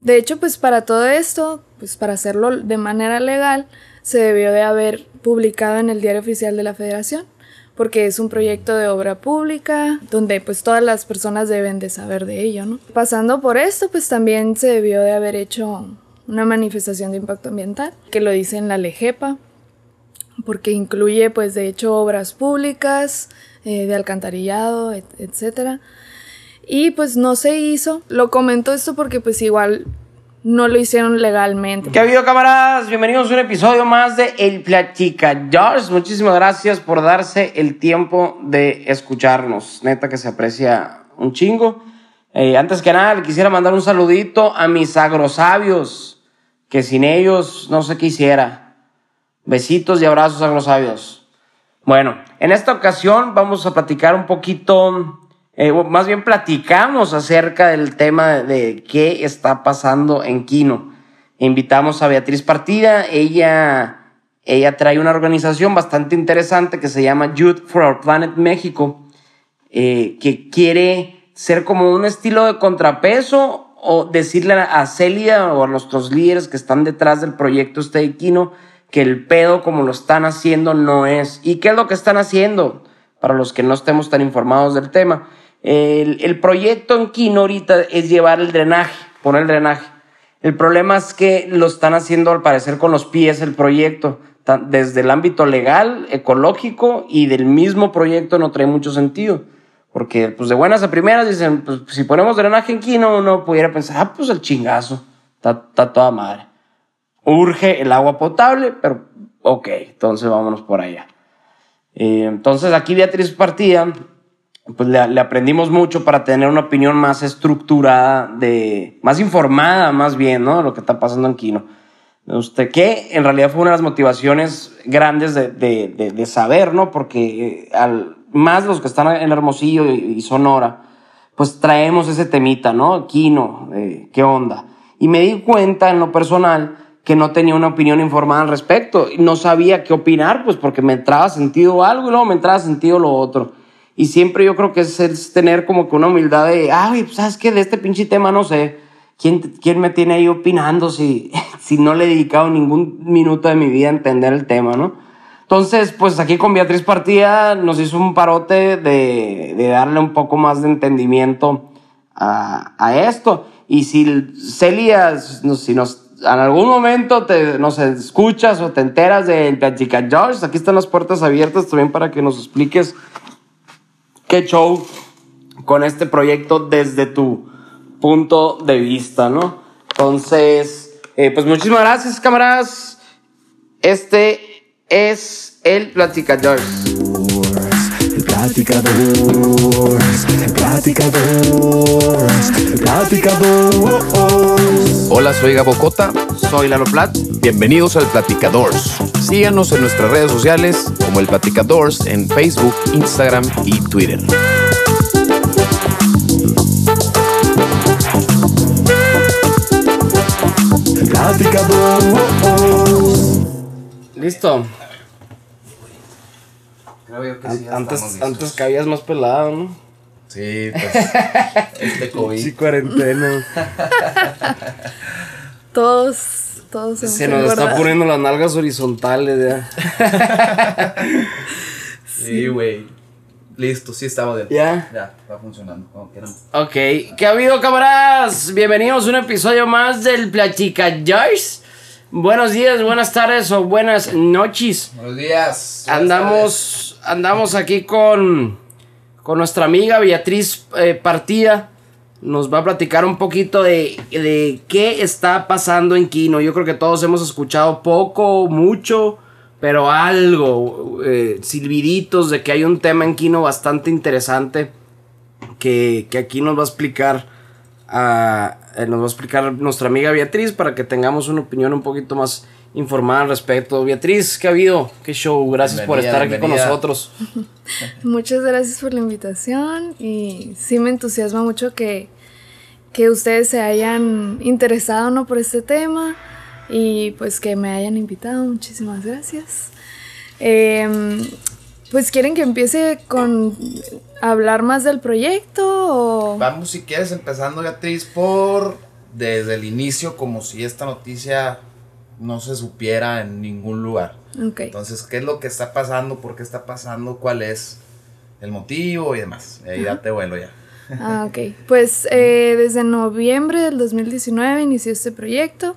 De hecho, pues para todo esto, pues para hacerlo de manera legal, se debió de haber publicado en el Diario Oficial de la Federación, porque es un proyecto de obra pública donde pues todas las personas deben de saber de ello, ¿no? Pasando por esto, pues también se debió de haber hecho una manifestación de impacto ambiental, que lo dice en la LEGEPA, porque incluye pues de hecho obras públicas, eh, de alcantarillado, etcétera. Y pues no se hizo. Lo comento esto porque pues igual no lo hicieron legalmente. ¿Qué ha habido, camaradas? Bienvenidos a un episodio más de El Platica George. Muchísimas gracias por darse el tiempo de escucharnos. Neta que se aprecia un chingo. Eh, antes que nada, le quisiera mandar un saludito a mis agrosabios, que sin ellos no sé qué hiciera. Besitos y abrazos agrosabios. Bueno, en esta ocasión vamos a platicar un poquito eh, más bien platicamos acerca del tema de qué está pasando en Quino. Invitamos a Beatriz Partida, ella, ella trae una organización bastante interesante que se llama Youth for Our Planet México, eh, que quiere ser como un estilo de contrapeso o decirle a Celia o a nuestros líderes que están detrás del proyecto este de Quino que el pedo como lo están haciendo no es. ¿Y qué es lo que están haciendo? Para los que no estemos tan informados del tema el, proyecto en Kino ahorita es llevar el drenaje, poner el drenaje. El problema es que lo están haciendo al parecer con los pies el proyecto, desde el ámbito legal, ecológico y del mismo proyecto no trae mucho sentido. Porque pues de buenas a primeras dicen, pues si ponemos drenaje en Kino uno pudiera pensar, ah, pues el chingazo, está, toda madre. Urge el agua potable, pero ok, entonces vámonos por allá. Eh, entonces aquí Beatriz Partida pues le, aprendimos mucho para tener una opinión más estructurada, de, más informada más bien, ¿no? De lo que está pasando en Quino. Usted, que en realidad fue una de las motivaciones grandes de, de, de, saber, ¿no? Porque eh, al, más los que están en Hermosillo y, Sonora, pues traemos ese temita, ¿no? Quino, eh, ¿qué onda? Y me di cuenta en lo personal que no tenía una opinión informada al respecto. No sabía qué opinar, pues porque me entraba sentido algo y luego me entraba sentido lo otro. Y siempre yo creo que es, tener como que una humildad de, ay, pues, ¿sabes qué? De este pinche tema no sé. ¿Quién, quién me tiene ahí opinando si, si no le he dedicado ningún minuto de mi vida a entender el tema, no? Entonces, pues aquí con Beatriz Partida nos hizo un parote de, de darle un poco más de entendimiento a, a esto. Y si Celia, si nos en algún momento te, nos escuchas o te enteras del Platica George, aquí están las puertas abiertas también para que nos expliques qué show con este proyecto desde tu punto de vista, ¿no? Entonces, eh, pues muchísimas gracias, camaradas. Este es el Platicadores. Platicadores, Platicadores, Platicadores. Hola, soy Gabo Cota. Soy Lalo Plat. Bienvenidos al Platicadores. Síganos en nuestras redes sociales como el Platicadores en Facebook, Instagram y Twitter. Listo. Antes, antes caías más pelado, ¿no? Sí, pues. este COVID. Sí, cuarentena. Todos todos se nos está poniendo las nalgas horizontales ya. sí, güey. Listo, sí estamos bien. ¿Ya? Ya, va funcionando como Ok, ¿qué ha habido, camaradas? Bienvenidos a un episodio más del Platica Joyce. Buenos días, buenas tardes o buenas noches. Buenos días. andamos, andamos aquí con, con nuestra amiga Beatriz eh, Partida nos va a platicar un poquito de, de, qué está pasando en Kino. Yo creo que todos hemos escuchado poco, mucho, pero algo, eh, silbiditos de que hay un tema en Kino bastante interesante que, que aquí nos va a explicar. Eh, nos va a explicar nuestra amiga Beatriz para que tengamos una opinión un poquito más informada al respecto. Beatriz, ¿qué ha habido? ¿Qué show? Gracias por estar aquí con nosotros. Muchas gracias por la invitación y sí me entusiasma mucho que, que ustedes se hayan interesado ¿no? por este tema y pues que me hayan invitado. Muchísimas gracias. Em, pues quieren que empiece con hablar más del proyecto Vamos si quieres empezando Beatriz por desde el inicio como si esta noticia no se supiera en ningún lugar. Ok. Entonces, ¿qué es lo que está pasando? ¿Por qué está pasando? ¿Cuál es el motivo y demás? Y ahí date vuelo ya. Ah, ok. Pues eh, desde noviembre del 2019 inició este proyecto,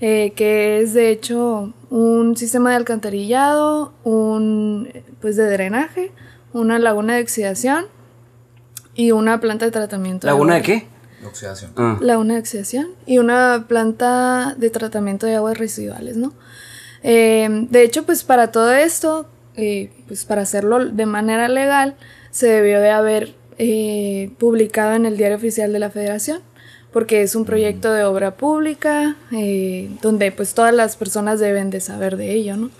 eh, que es de hecho un sistema de alcantarillado, un pues de drenaje, una laguna de oxidación y una planta de tratamiento. ¿Laguna de agua. qué? Oxidación. Ah. Laguna de oxidación y una planta de tratamiento de aguas residuales, ¿no? Eh, de hecho, pues para todo esto, eh, pues para hacerlo de manera legal, se debió de haber eh, publicado en el Diario Oficial de la Federación, porque es un proyecto de obra pública eh, donde pues todas las personas deben de saber de ello, ¿no?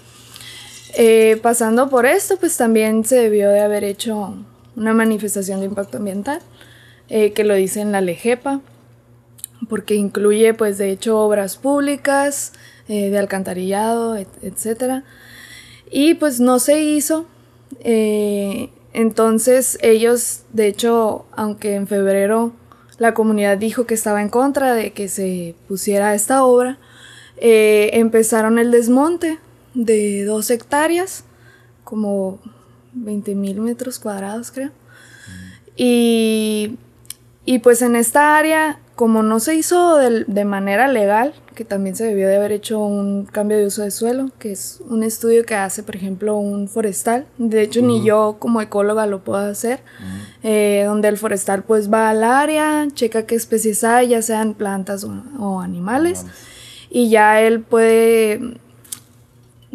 Eh, pasando por esto, pues también se debió de haber hecho una manifestación de impacto ambiental, eh, que lo dice en la LEGEPA, porque incluye pues de hecho obras públicas, eh, de alcantarillado, et- etcétera. Y pues no se hizo. entonces ellos, de hecho, aunque en febrero la comunidad dijo que estaba en contra de que se pusiera esta obra, eh, empezaron el desmonte de dos hectáreas, como 20 mil metros cuadrados creo. Y, y pues en esta área, como no se hizo del- de, manera legal, que también se debió de haber hecho un cambio de uso de suelo, que es un estudio que hace, por ejemplo, un forestal. De hecho, ni yo como ecóloga lo puedo hacer, eh, donde el forestal pues va al área, checa qué especies hay, ya sean plantas o, o animales, y ya él puede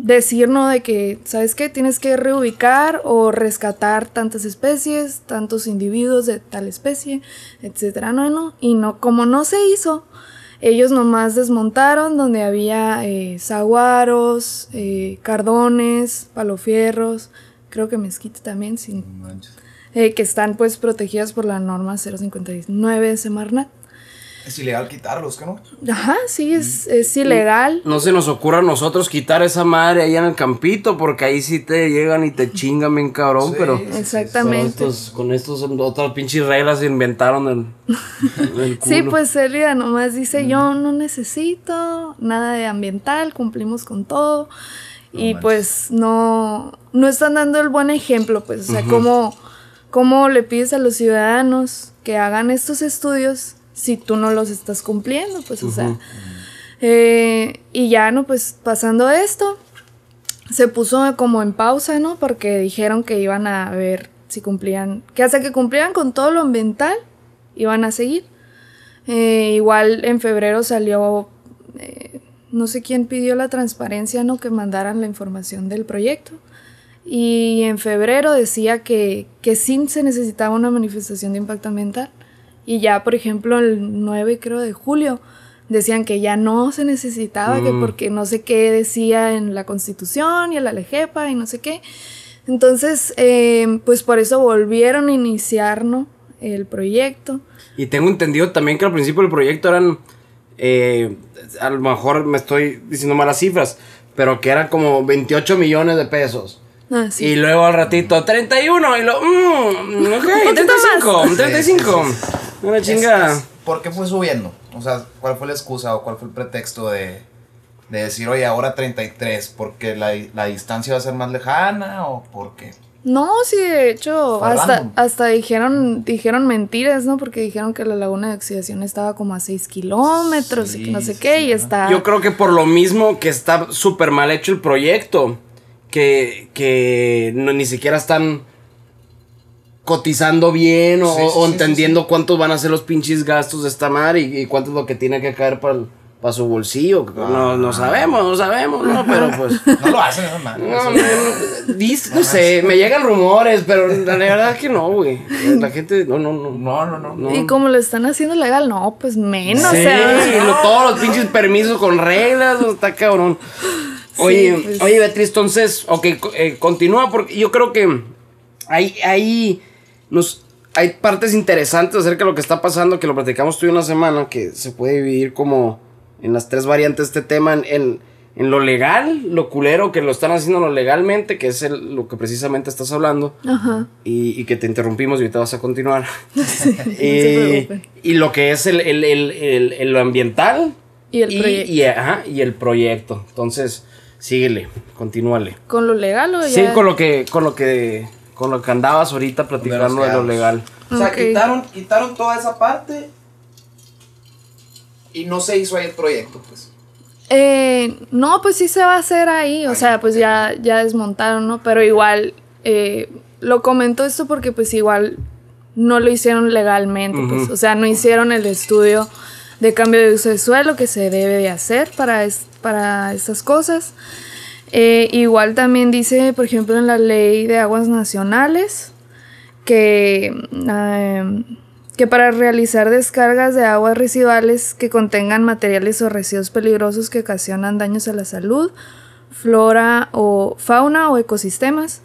decirnos de que, ¿sabes qué? Tienes que reubicar o rescatar tantas especies, tantos individuos de tal especie, etcétera, no, no. Y no, como no se hizo, ellos nomás desmontaron donde había eh, saguaros, eh, cardones, palofierros, creo que mezquite también, sin. Eh, que están pues protegidas por la norma 059 de Semarnat. Es ilegal quitarlos, ¿qué no? Ajá, sí, es, es ilegal. No se nos ocurra a nosotros quitar esa madre ahí en el campito, porque ahí sí te llegan y te chingan bien cabrón, Sí, pero... Exactamente. Con estos, con estos otras pinches reglas inventaron el, el Sí, pues Elida nomás dice, yo no necesito nada de ambiental, cumplimos con todo. y manches. pues no, no están dando el buen ejemplo, pues, o sea, cómo, cómo le pides a los ciudadanos que hagan estos estudios si tú no los estás cumpliendo, pues, o sea. eh, y ya, ¿no? Pues pasando esto, se puso como en pausa, ¿no? Porque dijeron que iban a ver si cumplían, que hasta que cumplieran con todo lo ambiental, iban a seguir. Eh, igual en febrero salió, eh, no sé quién pidió la transparencia, ¿no? Que mandaran la información del proyecto. Y en febrero decía que, que sí se necesitaba una manifestación de impacto ambiental. Y ya, por ejemplo, el 9 creo de julio, decían que ya no se necesitaba, que porque no sé qué decía en la constitución y en la LEGEPA y no sé qué. Entonces, eh, pues por eso volvieron a iniciar, ¿no? El proyecto. Y tengo entendido también que al principio del proyecto eran, eh, a lo mejor me estoy diciendo malas cifras, pero que eran como 28 millones de pesos. Ah, sí. Y luego al ratito 31 y lo... Mm, ok, 35, 35. Una chingada. Es- es- ¿Por qué fue subiendo? O sea, ¿cuál fue la excusa o cuál fue el pretexto de, de decir, oye, ahora 33? ¿Porque la, la distancia va a ser más lejana o por qué? No, sí, de hecho, hasta, hasta dijeron, dijeron mentiras, ¿no? Porque dijeron que la laguna de oxidación estaba como a 6 kilómetros y que no sé Sí, qué, sí, y está... Yo creo que por lo mismo que está súper mal hecho el proyecto, que, que no- ni siquiera están cotizando bien o, Sí, sí, o sí, entendiendo cuántos van a ser los pinches gastos de esta madre y, y cuánto es lo que tiene que caer para su bolsillo. No, no sabemos, no sabemos, ¿no? Pero pues... No lo hacen. No, no, no, dis- no sé, me llegan rumores, pero la verdad es que no, güey. La gente, no, no, no. No, no, no. no. Y como lo están haciendo legal, no, pues menos, Sí, o sea... lo- todos los pinches permisos con reglas, está cabrón. Oye, pues. oye, Beatriz, entonces, ok, eh, continúa porque yo creo que hay, hay, nos, hay partes interesantes acerca de lo que está pasando, que lo platicamos tú una semana, que se puede dividir como en las tres variantes de este tema, en, en, en lo legal, lo culero que lo están haciendo lo legalmente, que es el- lo que precisamente estás hablando, Ajá. y, y que te interrumpimos y ahorita vas a continuar. y, preocupen. y lo que es el, el, el, lo ambiental Y el y, ajá, y el proyecto. Entonces, síguele, continúale. ¿Con lo legal o ya? Sí, con lo que, con lo que, con lo que andabas ahorita platicando de lo legal. O sea, quitaron, quitaron toda esa parte y no se hizo ahí el proyecto, pues. Eh, no, pues sí se va a hacer ahí, o sea, pues ya, ya desmontaron, ¿no? Pero igual, eh, lo comento esto porque pues igual no lo hicieron legalmente, pues, o sea, no hicieron el estudio de cambio de uso de suelo que se debe de hacer para, es- para estas cosas. Eh, igual también dice, por ejemplo, en la ley de aguas nacionales, que, eh, que para realizar descargas de aguas residuales que contengan materiales o residuos peligrosos que ocasionan daños a la salud, flora o fauna o ecosistemas,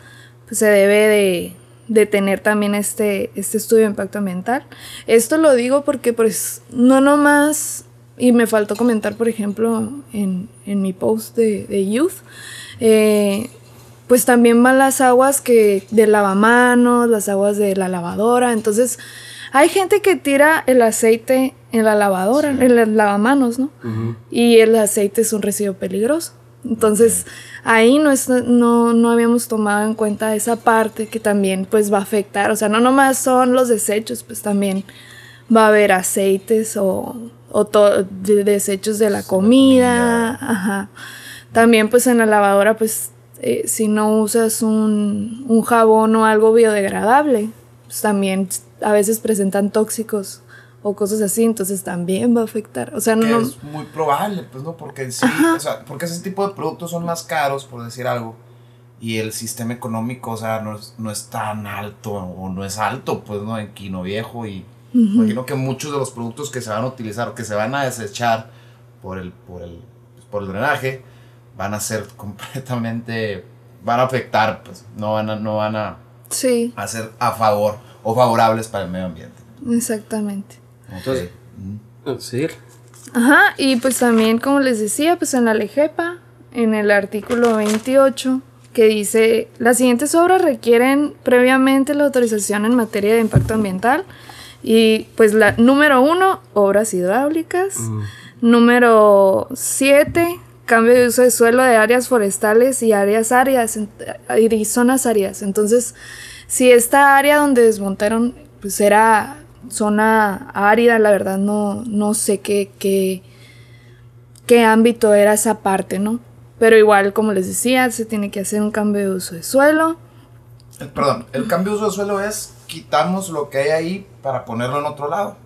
pues se debe de, de tener también este, este estudio de impacto ambiental. Esto lo digo porque pues no nomás, y me faltó comentar por ejemplo en, en mi post de, de Youth, eh, pues también van las aguas que de lavamanos, las aguas de la lavadora. Entonces, hay gente que tira el aceite en la lavadora, en el lavamanos, ¿no? Y el aceite es un residuo peligroso. Entonces, ahí no, es- no, no habíamos tomado en cuenta esa parte que también pues va a afectar. O sea, no nomás son los desechos, pues también va a haber aceites o, o de- desechos de la comida. Ajá. También pues en la lavadora pues eh, si no usas un, un jabón o algo biodegradable, pues también a veces presentan tóxicos o cosas así, entonces también va a afectar. O sea, Que no... es muy probable, pues, ¿no? Porque sí, o sea, porque ese tipo de productos son más caros, por decir algo. Y el sistema económico, o sea, no es, no es tan alto o no es alto, pues, ¿no? En Quino Viejo y imagino que muchos de los productos que se van a utilizar o que se van a desechar por el, por el, pues, por el drenaje van a ser completamente, van a afectar, pues, no van a, no van a, Sí, a ser a favor o favorables para el medio ambiente. exactamente. Entonces-. Sí. Ajá, y pues también, como les decía, pues en la LEGEPA, en el artículo 28, que dice, las siguientes obras requieren previamente la autorización en materia de impacto ambiental. Y pues la número uno, obras hidráulicas. Número siete, cambio de uso de suelo de áreas forestales y áreas áridas en- y zonas áridas. Entonces, si esta área donde desmontaron pues era zona árida, la verdad no, no sé qué, qué, qué ámbito era esa parte, ¿no? Pero igual, como les decía, se tiene que hacer un cambio de uso de suelo. El- perdón, el cambio de uso de suelo es quitamos lo que hay ahí para ponerlo en otro lado.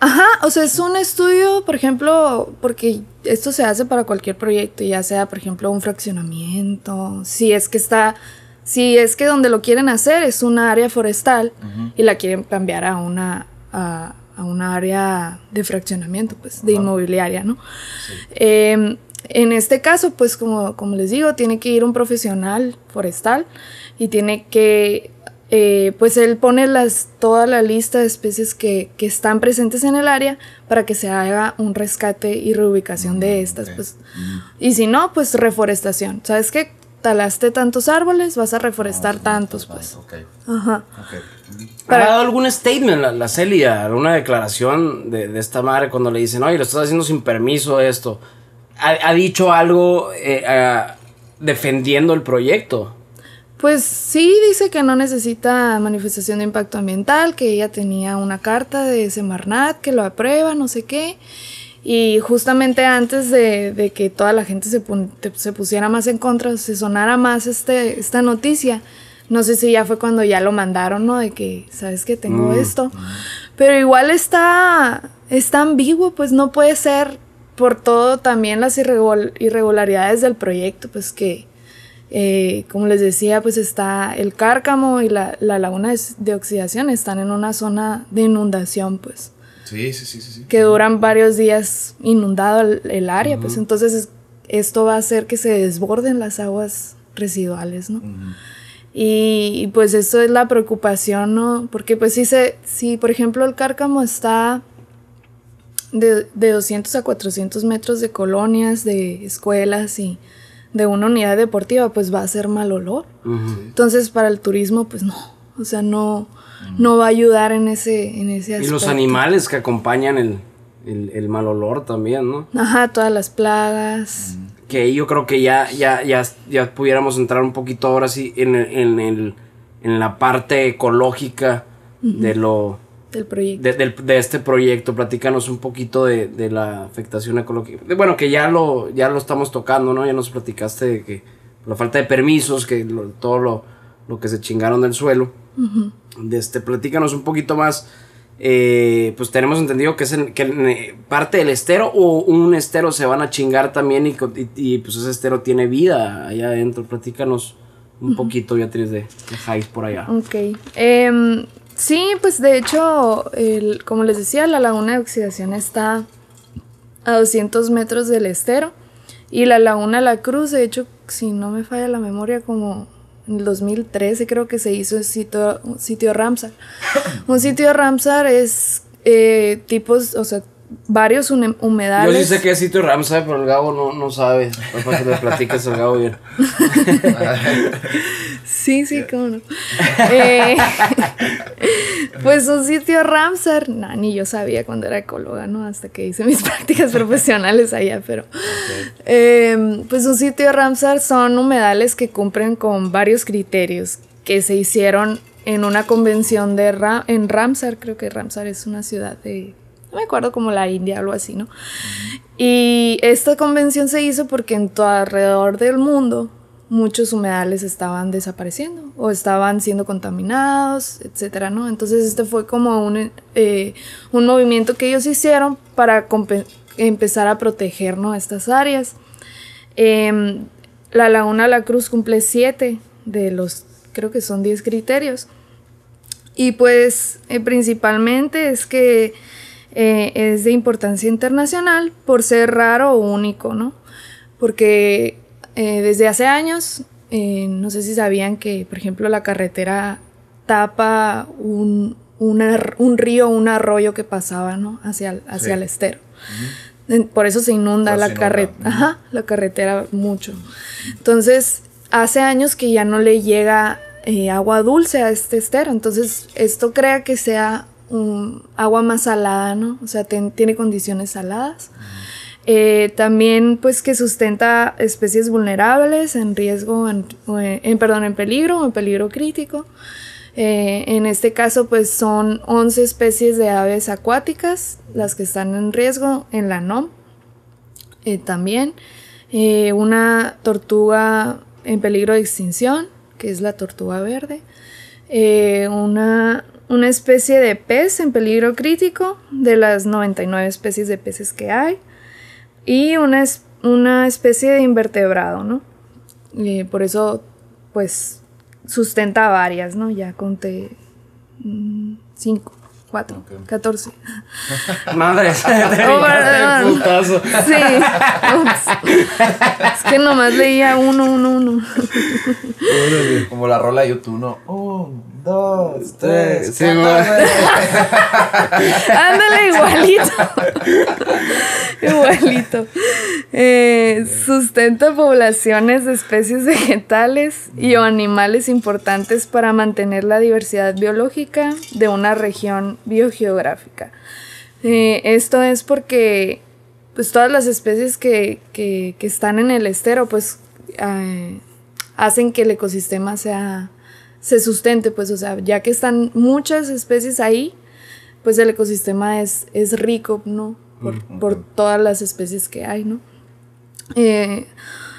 Ajá, o sea, es un estudio, por ejemplo, porque esto se hace para cualquier proyecto, ya sea, por ejemplo, un fraccionamiento, si es que está, si es que donde lo quieren hacer es una área forestal y la quieren cambiar a una, a, a una área de fraccionamiento, pues, de inmobiliaria, ¿no? Eh, en este caso, pues como, como les digo, tiene que ir un profesional forestal y tiene que, eh, pues él pone las, toda la lista de especies que, que están presentes en el área para que se haga un rescate y reubicación de estas. ok. Pues. Y si no, pues reforestación. ¿Sabes qué? Talaste tantos árboles, vas a reforestar tantos, pues. Ok, Ajá. ok. ¿Ha dado algún statement la, la Celia, alguna declaración de, de esta madre cuando le dicen, oye, lo estás haciendo sin permiso esto? ¿Ha, ha dicho algo eh, ah, defendiendo el proyecto? Pues sí, dice que no necesita manifestación de impacto ambiental, que ella tenía una carta de Semarnat que lo aprueba, no sé qué. Y justamente antes de, de que toda la gente se, se pusiera más en contra, se sonara más este, esta noticia, no sé si ya fue cuando ya lo mandaron, ¿no? De que, ¿sabes que Tengo Mm. esto. Pero igual está, está ambiguo, pues no puede ser por todo también las irregul- irregularidades del proyecto, pues que, eh, como les decía, pues está el cárcamo y la, la laguna de, de oxidación están en una zona de inundación, pues, Sí, sí, sí, sí. que duran varios días inundado el, el área, pues entonces es- esto va a hacer que se desborden las aguas residuales, ¿no? Y, y, pues esto es la preocupación, ¿no? Porque pues si se, si por ejemplo el cárcamo está de, de 200 a 400 metros de colonias, de escuelas y de una unidad deportiva, pues va a ser mal olor. Entonces, para el turismo, pues no. O sea, no, no va a ayudar en ese, en ese Y los animales que acompañan el, el, el mal olor también, ¿no? Ajá, todas las plagas. Que yo creo que ya, ya, ya, ya pudiéramos entrar un poquito ahora sí en, el- en, el, en la parte ecológica de lo del proyecto. de, del- de este proyecto. Platícanos un poquito de, de la afectación ecológica. De- Bueno, que ya lo, ya lo estamos tocando, ¿no? Ya nos platicaste de que la falta de permisos, que lo- todo lo, lo que se chingaron del suelo. De este, platícanos un poquito más. eh, pues tenemos entendido que es en- que en, eh, parte del estero o un estero se van a chingar también y, co- y- y, pues ese estero tiene vida allá adentro. Platícanos un poquito, Beatriz, de, de Jais por allá. Ok. Em, sí, pues de hecho, el- como les decía, la laguna de oxidación está a 200 metros del estero. Y la laguna La Cruz, de hecho, si no me falla la memoria, como en el 2013 creo que se hizo el sitio, un sitio Ramsar. un sitio Ramsar es eh, tipos, o sea, varios hune- Yo humedales. sí sé que es sitio Ramsay, pero el Gabo no, no sabe. Para que le platiques al Gabo bien. Sí, sí, cómo no. Eh, pues un sitio Ramsar, nah, ni yo sabía cuando era ecóloga, ¿no? Hasta que hice mis prácticas profesionales allá, pero... Eh, pues un sitio Ramsar son humedales que cumplen con varios criterios que se hicieron en una convención de Ra- en Ramsar, creo que Ramsar es una ciudad de... No me acuerdo como la India, algo así, ¿no? Y esta convención se hizo porque en todo alrededor del mundo muchos humedales estaban desapareciendo o estaban siendo contaminados, etcétera, ¿no? Entonces este fue como un, eh, un movimiento que ellos hicieron para empezar a proteger, ¿no? Estas áreas. Em, la Laguna La Cruz cumple siete de los, creo que son 10 criterios. Y pues eh, principalmente es que eh, es de importancia internacional por ser raro o único, ¿no? Porque eh, desde hace años, eh, no sé si sabían que, por ejemplo, la carretera tapa un, un río, un arroyo que pasaba, ¿no? Hacia, el- hacia Sí. el estero. Por eso se inunda la eso se inunda. carretera. Ajá, la carretera mucho. Entonces, hace años que ya no le llega eh, agua dulce a este estero. Entonces, esto crea que sea un agua más salada, ¿no? O sea, tiene condiciones saladas. Eh, también, pues, que sustenta especies vulnerables en riesgo, en, perdón, en peligro o en peligro crítico. Eh, en este caso, pues, son 11 especies de aves acuáticas las que están en riesgo en la NOM eh, también. Una tortuga en peligro de extinción, que es la tortuga verde. Una, una especie de pez en peligro crítico de las 99 especies de peces que hay. Y una, es- una especie de invertebrado, ¿no? Eh, por eso, pues, sustenta varias, ¿no? Ya conté 5, 4, Ok. 14. Madre, te Oh, putazo. Sí. Ups. Es que nomás leía uno, uno, uno. Como la rola de YouTube, ¿no? Un, dos, tres. Sí. Ándale, igualito. igualito. Eh, sustenta poblaciones de especies vegetales y o animales importantes para mantener la diversidad biológica de una región biogeográfica. Eh, esto es porque pues todas las especies que, que- que están en el estero pues eh, hacen que el ecosistema sea se sustente pues o sea ya que están muchas especies ahí pues el ecosistema es, es rico no por, por todas las especies que hay no Eh,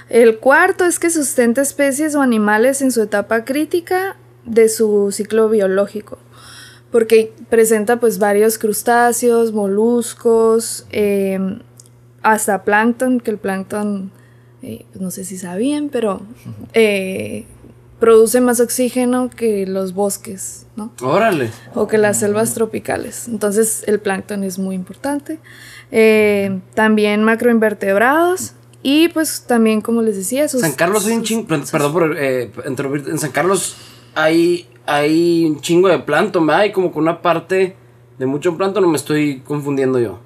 el cuarto es que sustenta especies o animales en su etapa crítica de su ciclo biológico porque presenta pues varios crustáceos, moluscos, eh, hasta plancton, que el plancton, eh, pues, no sé si sabían, pero eh, produce más oxígeno que los bosques, ¿no? Órale. O que las selvas tropicales. Entonces el plancton es muy importante. Eh, también macroinvertebrados y pues también, como les decía, sus... San Carlos hay un chingo. Perdón por eh. En San Carlos hay, hay un chingo de plancton, ¿verdad? Hay como que una parte de mucho plancton, no me estoy confundiendo yo.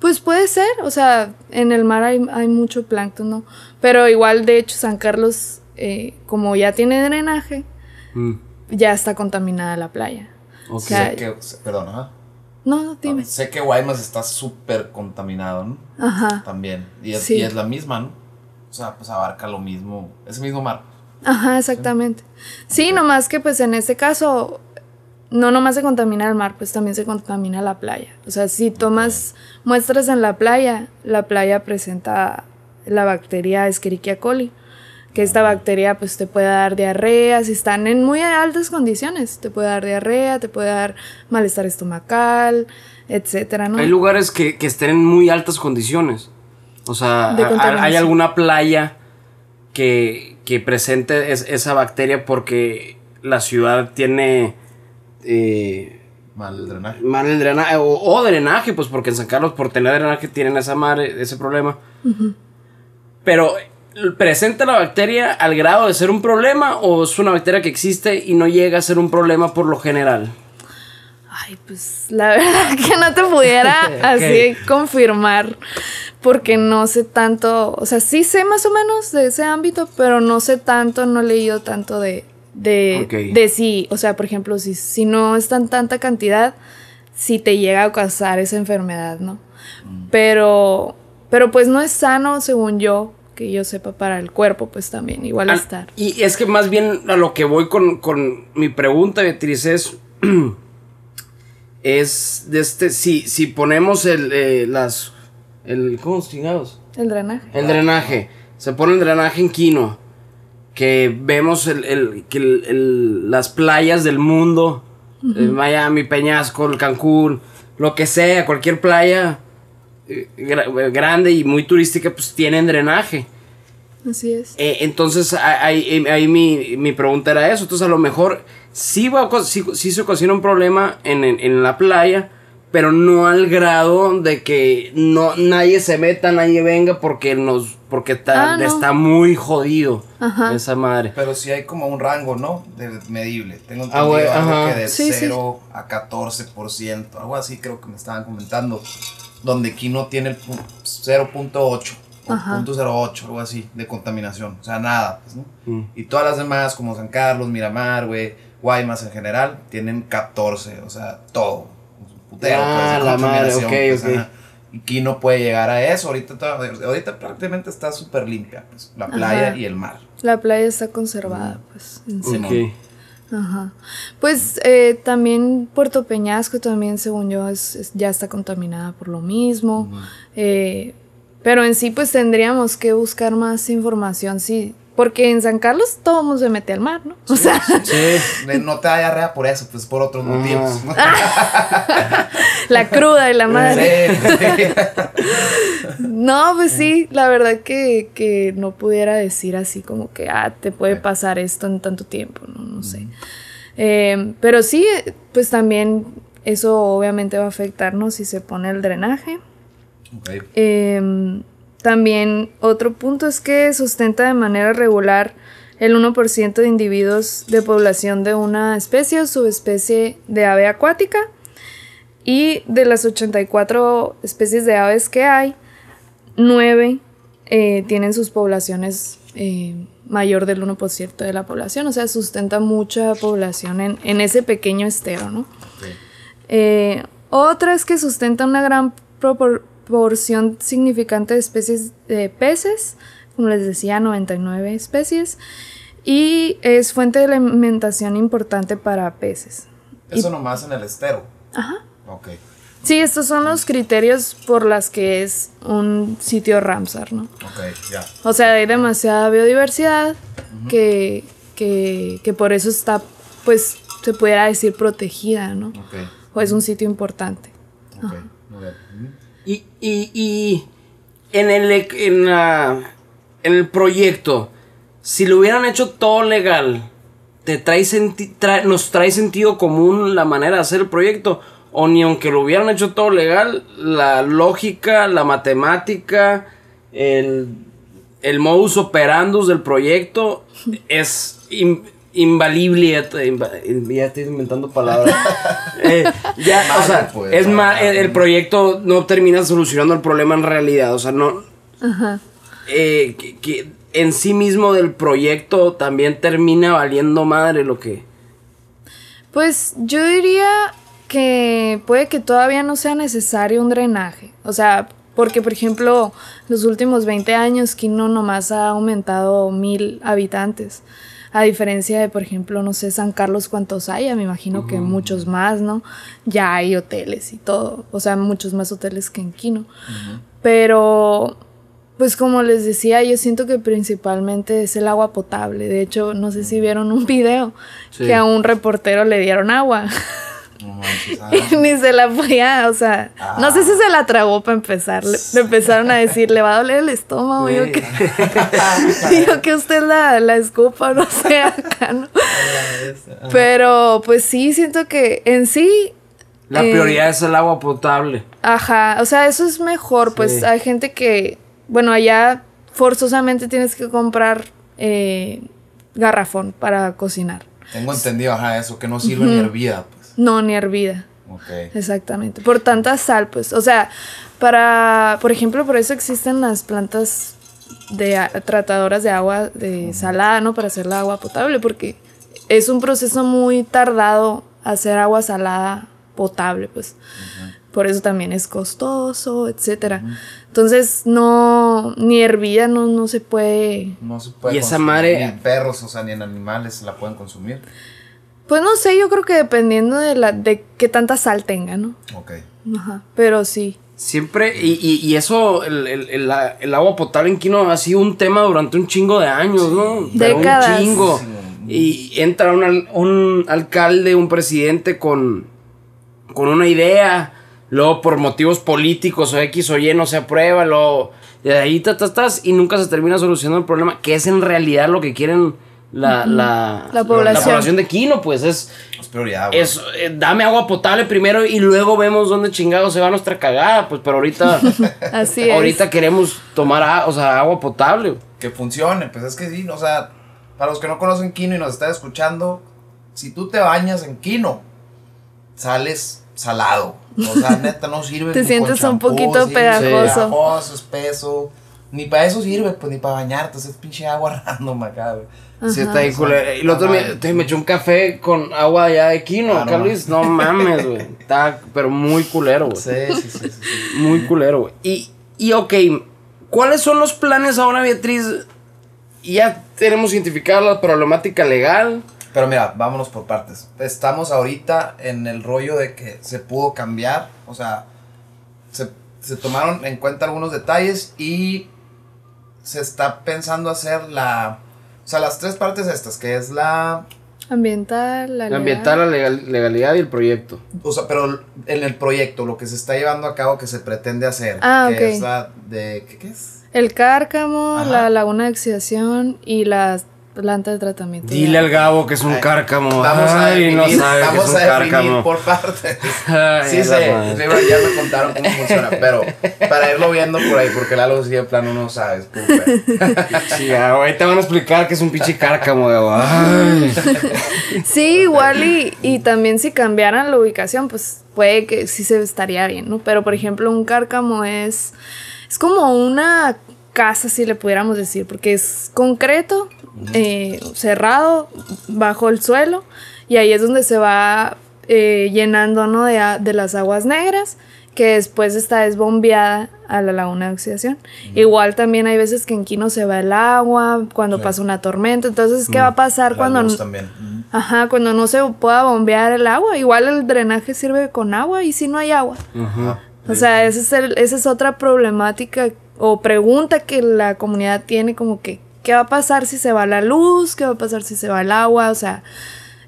Pues puede ser, o sea, en el mar hay, hay mucho plancton, ¿no? Pero igual, de hecho, San Carlos, eh, como ya tiene drenaje, Mm, ya está contaminada la playa. ok. sea, Sé que, perdón, ajá. No, no, dime. Sé que Guaymas está súper contaminado, ¿no? Ajá. También. Y es, Sí. y es la misma, ¿no? O sea, pues abarca lo mismo. Es el mismo mar. Ajá, exactamente. Sí, nomás que pues en este caso no nomás se contamina el mar, pues también se contamina la playa. O sea, si tomas muestras en la playa, la playa presenta la bacteria Escherichia coli, que esta bacteria pues te puede dar diarrea, si están en muy altas condiciones, te puede dar diarrea, te puede dar malestar estomacal, etcétera, ¿no? Hay lugares que, que estén en muy altas condiciones. O sea, hay alguna playa que, que presente es- esa bacteria porque la ciudad tiene eh, Mal el drenaje. mal el drenaje o, o drenaje, pues porque en San Carlos por tener drenaje tienen esa madre, ese problema. Pero presenta la bacteria al grado de ser un problema o es una bacteria que existe y no llega a ser un problema por lo general. Ay, pues la verdad que no te pudiera así confirmar porque no sé tanto, o sea, sí sé más o menos de ese ámbito, pero no sé tanto, no he leído tanto de, de, de si, o sea, por ejemplo, si, si no está en tanta cantidad, si te llega a causar esa enfermedad, ¿no? Pero, pero pues no es sano, según yo, que yo sepa, para el cuerpo, pues también, igual Ah, estar. Y es que más bien a lo que voy con, con mi pregunta, Beatriz, es. es de este. Si, si ponemos el. eh, las. El, ¿Cómo chingados? El drenaje. El drenaje. Se pone el drenaje en Quino. Que vemos el, el- que el- las playas del mundo. eh, Miami, Peñasco, el Cancún, lo que sea, cualquier playa eh, gra- grande y muy turística, pues tienen drenaje. Así es. Eh, entonces, a- ahí, eh, ahí mi, mi pregunta era eso. Entonces, a lo mejor sí, va a sí, sí se ocasiona un problema en, en- en la playa, pero no al grado de que no nadie se meta, nadie venga porque nos porque está, Ah, no. está muy jodido Ajá. esa madre. Pero sí hay como un rango, ¿no? De medible. Tengo Ah, entendido güey, algo ajá. que de Sí, sí. 0 a 14%, algo así creo que me estaban comentando. Donde aquí no tiene el pu- 0.8 o Ajá. 0.08, algo así, de contaminación. O sea, nada, pues, ¿no? Mm. Y todas las demás, como San Carlos, Miramar, güey, Guaymas en general, tienen 14, o sea, todo. Un Putero, Ah, pues, la madre, contaminación, ok, pues, ok. ajá. Y aquí no puede llegar a eso. Ahorita, ahorita prácticamente está súper limpia, pues, la playa Ajá. y el mar. La playa está conservada, pues. en sí. Ajá. Pues eh, también Puerto Peñasco también, según yo, es, es- ya está contaminada por lo mismo. Eh, pero en sí, pues tendríamos que buscar más información, sí. Porque en San Carlos todo el mundo se mete al mar, ¿no? O sea, Sí. No te da diarrea por eso, pues por otros motivos. la cruda y la madre. Sí. No, pues sí, la verdad que, que no pudiera decir así como que, ah, te puede pasar esto en tanto tiempo, no, no sé. Eh, pero sí, pues también eso obviamente va a afectarnos si se pone el drenaje. Eh, también otro punto es que sustenta de manera regular el 1% de individuos de población de una especie o subespecie de ave acuática y de las 84 especies de aves que hay, 9 eh, tienen sus poblaciones eh, mayor del 1% de la población, o sea, sustenta mucha población en, en ese pequeño estero, ¿no? Eh, otra es que sustenta una gran propor- proporción significante de especies de peces, como les decía, 99 especies, y es fuente de alimentación importante para peces. Eso nomás en el estero. Ajá. Ok. Sí, estos son los criterios por las que es un sitio Ramsar, ¿no? Ok, ya. O sea, hay demasiada biodiversidad que, que, que por eso está, pues, se pudiera decir protegida, ¿no? Ok. O es un sitio importante. Ok. Muy bien. Y, y, y en, el, en, la- en el proyecto, si lo hubieran hecho todo legal, ¿te trae senti- tra- ¿nos trae sentido común la manera de hacer el proyecto? O ni aunque lo hubieran hecho todo legal, la lógica, la matemática, el, el modus operandus del proyecto es invalible, ya, te- inva- ya estoy inventando palabras. Eh, ya, o sea, pues, es más, madre. el, el proyecto no termina solucionando el problema en realidad, o sea, no... eh, que, que en sí mismo del proyecto también termina valiendo madre lo que... Pues yo diría que puede que todavía no sea necesario un drenaje. O sea, porque por ejemplo, los últimos 20 años Quino nomás ha aumentado mil habitantes. A diferencia de, por ejemplo, no sé, San Carlos cuántos haya, me imagino que muchos más, ¿no? Ya hay hoteles y todo. O sea, muchos más hoteles que en Quino. Pero pues como les decía, yo siento que principalmente es el agua potable. De hecho, no sé si vieron un video Sí. que a un reportero le dieron agua. No ah. Ni se la podía, o sea, no sé si se la tragó para empezar. Le, le empezaron a decir, le va a doler el estómago. Yo que, yo que usted la, la escupa, no sé, acá, ¿no? Pero pues sí, siento que en sí La Eh, prioridad es el agua potable. Ajá, o sea, eso es mejor, pues Sí. hay gente que, bueno, allá forzosamente tienes que comprar eh, garrafón para cocinar. Tengo entendido, ajá, eso, que no sirve ni hervida, pues. No, ni hervida. Ok. Exactamente. Por tanta sal, pues. O sea, para, por ejemplo, por eso existen las plantas de a- tratadoras de agua de salada, ¿no? Para hacer la agua potable, porque es un proceso muy tardado hacer agua salada potable, pues. Por eso también es costoso, etcétera. Entonces, no, ni hervida no, no se puede. No se puede Y esa madre- Ni en perros, o sea, ni en animales la pueden consumir. Pues no sé, yo creo que dependiendo de la, de qué tanta sal tenga, ¿no? Ok. Ajá. Pero sí. Siempre, y, y, y eso, el, el, el, el agua potable en Quino ha sido un tema durante un chingo de años, ¿no? Décadas. Un chingo. Y entra un, al- un alcalde, un presidente con, con una idea, luego por motivos políticos o X o Y no se aprueba, luego de ahí ta, ta, tas, y nunca se termina solucionando el problema, que es en realidad lo que quieren la, la, La población. de Quino, pues es, Es prioridad, güey. es eh, dame agua potable primero y luego vemos dónde chingado se va nuestra cagada, pues pero ahorita... Así es. Ahorita queremos tomar a- o sea, agua potable. Que funcione, pues es que sí, o sea, para los que no conocen Kino y nos están escuchando, si tú te bañas en Kino, sales salado. O sea, neta, no sirve. Te ni sientes con un poquito sí, pegajoso. Pegajoso, espeso. Ni para eso sirve, pues ni para bañarte. Es pinche agua random acá, güey. Sí, está ahí culero. Y el otro me, te- me echó un café con agua allá de Quino, Ah, no acá, Luis. No mames, güey. Está, pero muy culero, güey. Sí, sí, sí, sí, sí. Muy culero, güey. Y, y, ok, ¿cuáles son los planes ahora, Beatriz? Ya tenemos identificada la problemática legal. Pero mira, vámonos por partes. Estamos ahorita en el rollo de que se pudo cambiar, o sea, se, se tomaron en cuenta algunos detalles y se está pensando hacer la... O sea, las tres partes estas, que es la... Ambiental, la La ambiental, la legal- legalidad y el proyecto. O sea, pero en el proyecto, lo que se está llevando a cabo, que se pretende hacer, Ah, que ok. es la de... ¿Qué, qué es? El cárcamo, Ajá. la laguna de oxidación y la planta de tratamiento. Dile al Gabo que es un Ay, cárcamo. Vamos a Ay, definir, no sabe que vamos es un a definir cárcamo. por partes. Ay, Sí, sé, ya me contaron cómo funciona, pero para irlo viendo por ahí, porque Lalo sí de plano no sabe. Sí, ahorita te van a explicar que es un pinche cárcamo, Gabo. Ay. Sí, igual y, y también si cambiaran la ubicación, pues puede que sí se estaría bien, ¿no? Pero por ejemplo, un cárcamo es, es como una casa, si le pudiéramos decir, porque es concreto, eh, cerrado, bajo el suelo, y ahí es donde se va eh, llenando, ¿no? De, de las aguas negras, que después está desbombeada a la laguna de oxidación. Igual también hay veces que en Quino se va el agua, cuando Sí. pasa una tormenta, entonces, ¿qué va a pasar La cuando... también. Ujú. Ajá, cuando no se pueda bombear el agua. Igual el drenaje sirve con agua y si no hay agua. Ajá. O sea, esa es, el- esa es otra problemática o pregunta que la comunidad tiene como que, ¿qué va a pasar si se va la luz? ¿Qué va a pasar si se va el agua? O sea,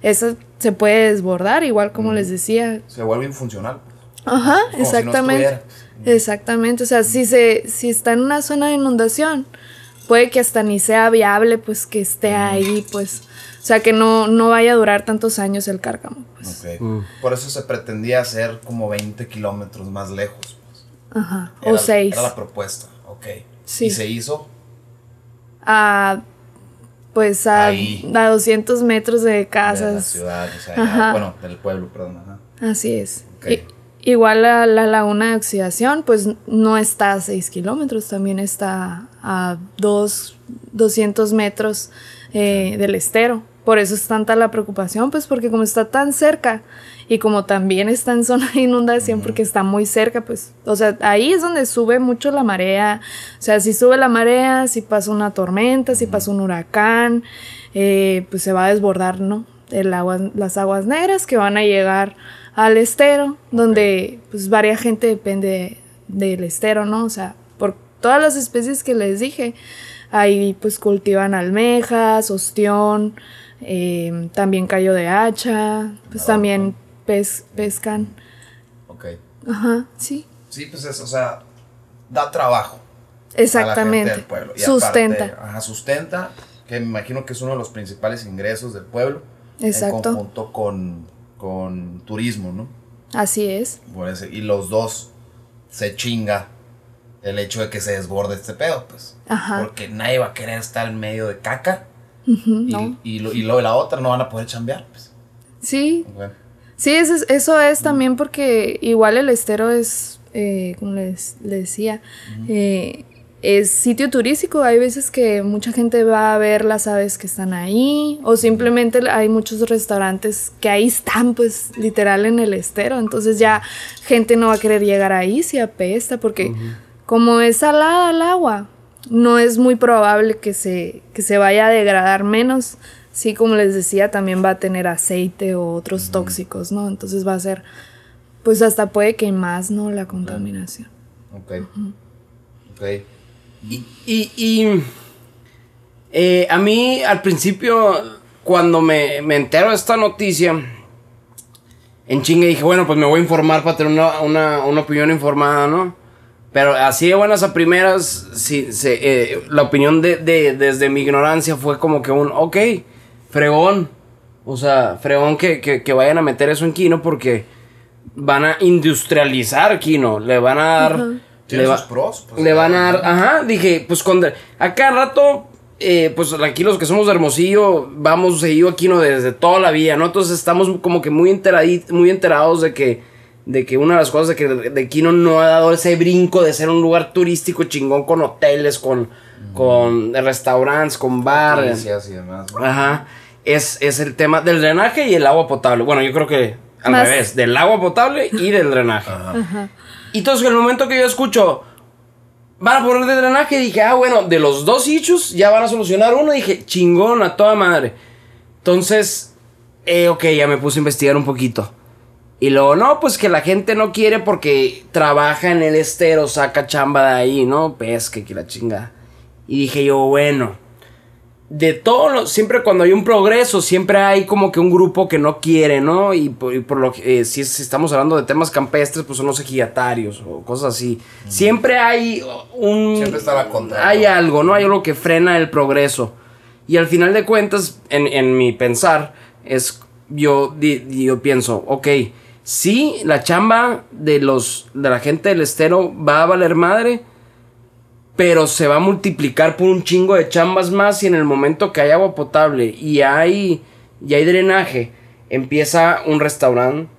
eso se puede desbordar, igual como les decía. Se vuelve infuncional. Ajá, Como si no exactamente. exactamente. O sea, si se, si está en una zona de inundación, puede que hasta ni sea viable, pues, que esté ahí, pues. O sea, que no, no vaya a durar tantos años el cárcamo. Pues. Mm. Por eso se pretendía hacer como 20 kilómetros más lejos. pues. Ajá. Era- o seis. Era la propuesta, ok. Sí. Y se hizo. Ah, pues a, Ahí. a 200 metros de De la casas. ciudad, o sea, bueno, del pueblo, perdón. Ajá. Así es. Igual la, la laguna de oxidación, pues no está a 6 kilómetros, también está a 2, 200 metros eh, del estero. Por eso es tanta la preocupación, pues porque como está tan cerca y como también está en zona de inundación porque está muy cerca, pues, o sea, ahí es donde sube mucho la marea. O sea, si sube la marea, si pasa una tormenta, si pasa un huracán, eh, pues se va a desbordar, ¿no? El agua, las aguas negras que van a llegar al estero, donde pues varia gente depende del estero, ¿no? O sea, por todas las especies que les dije, ahí pues cultivan almejas, ostión, eh, también callo de hacha, pues también pes- pescan. Ok. Ajá, sí, Sí, pues es, o sea, da trabajo. a la gente exactamente. del pueblo. Y Sustenta. aparte, ajá, sustenta, que me imagino que es uno de los principales ingresos del pueblo. Exacto. En conjunto con, con turismo, ¿no? Así es. Por ese- y los dos se chinga el hecho de que se desborde este pedo, pues. Ajá. Porque nadie va a querer estar en medio de caca. Ujú, y, ¿no? y, lo, y lo de la otra no van a poder chambear, pues. Sí, Bueno, Sí, eso es, eso es también porque igual el estero es, eh, como les, les decía, eh, es sitio turístico. Hay veces que mucha gente va a ver las aves que están ahí o simplemente hay muchos restaurantes que ahí están, pues literal en el estero. Entonces ya gente no va a querer llegar ahí si apesta porque como es salada el agua, no es muy probable que se, que se vaya a degradar menos. Sí, como les decía, también va a tener aceite o otros tóxicos, ¿no? Entonces va a ser, pues hasta puede que más, ¿no? La contaminación. ok. Ok. Y, y- y, eh, a mí al principio, cuando me, me entero de esta noticia, en chingue dije, bueno, pues me voy a informar para tener una, una- una opinión informada, ¿no? Pero así de buenas a primeras, sí, eh, la opinión de, de- desde mi ignorancia fue como que un, ok, fregón. O sea, fregón que, que- que vayan a meter eso en Kino porque van a industrializar Kino. Le van a dar... Tiene le va- sus pros. pues, le van a dar, ajá, dije, pues cuando, a cada rato, eh, pues aquí los que somos de Hermosillo, vamos seguido aquí, ¿no? Desde toda la vida, ¿no? Entonces estamos como que muy, muy enterados de que, de que una de las cosas de que de Quino no ha dado ese brinco de ser un lugar turístico chingón con hoteles, con, con restaurantes, con bares. Y demás. ¿no? Ajá. Es, es el tema del drenaje y el agua potable. Bueno, yo creo que al Más- revés, del agua potable y del drenaje. Ajá. Y entonces en el momento que yo escucho, van a poner de drenaje, dije, ah, bueno, de los dos issues ya van a solucionar uno. Dije, chingón, a toda madre. Entonces, eh, ok, ya me puse a investigar un poquito. Y luego, no, pues que la gente no quiere porque trabaja en el estero, saca chamba de ahí, ¿no? Pesque, que la chinga. Y dije yo, bueno, de todo siempre cuando hay un progreso, siempre hay como que un grupo que no quiere, ¿no? Y por, y por lo que, eh, si, si estamos hablando de temas campestres, pues son los ejidatarios o cosas así. Siempre hay un... Siempre está la contra. Hay algo, ¿no? Hay algo que frena el progreso. Y al final de cuentas, en, en mi pensar, es, yo, di- yo pienso, ok, sí, la chamba de, los, de la gente del estero va a valer madre, pero se va a multiplicar por un chingo de chambas más y en el momento que hay agua potable y hay, y hay drenaje, empieza un restaurante,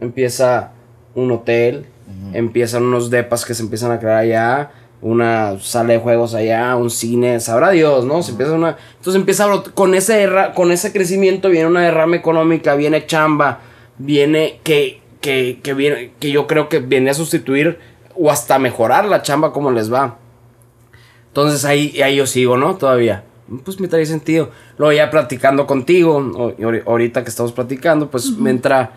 empieza un hotel, empiezan unos depas que se empiezan a crear allá, una sala de juegos allá, un cine, sabrá Dios, ¿no? Se empieza una, entonces empieza a con ese con ese crecimiento viene una derrama económica, viene chamba, viene que que, que viene que yo creo que viene a sustituir o hasta mejorar la chamba como les va. Entonces ahí, ahí yo sigo, ¿no? Todavía. Pues me trae sentido. Luego ya platicando contigo, ahorita que estamos platicando, pues me entra...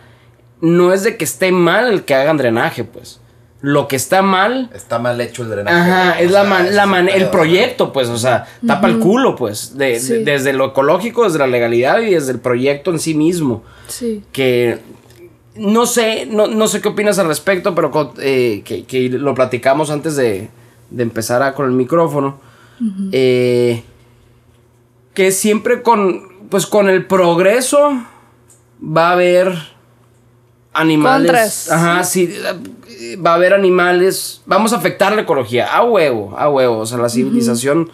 No es de que esté mal el que hagan drenaje, pues. Lo que está mal... Está mal hecho el drenaje. Ajá, es sea, la man- ese la man- el proyecto, pues, o sea, tapa el culo, pues, de- desde lo ecológico, desde la legalidad y desde el proyecto en sí mismo Sí. que no sé, no, no sé qué opinas al respecto, pero eh, que, que lo platicamos antes de, de empezar a- con el micrófono. Eh, que siempre con, pues con el progreso va a haber animales. Contras. Ajá, sí, va a haber animales. Vamos a afectar la ecología, a huevo, a huevo. O sea, la civilización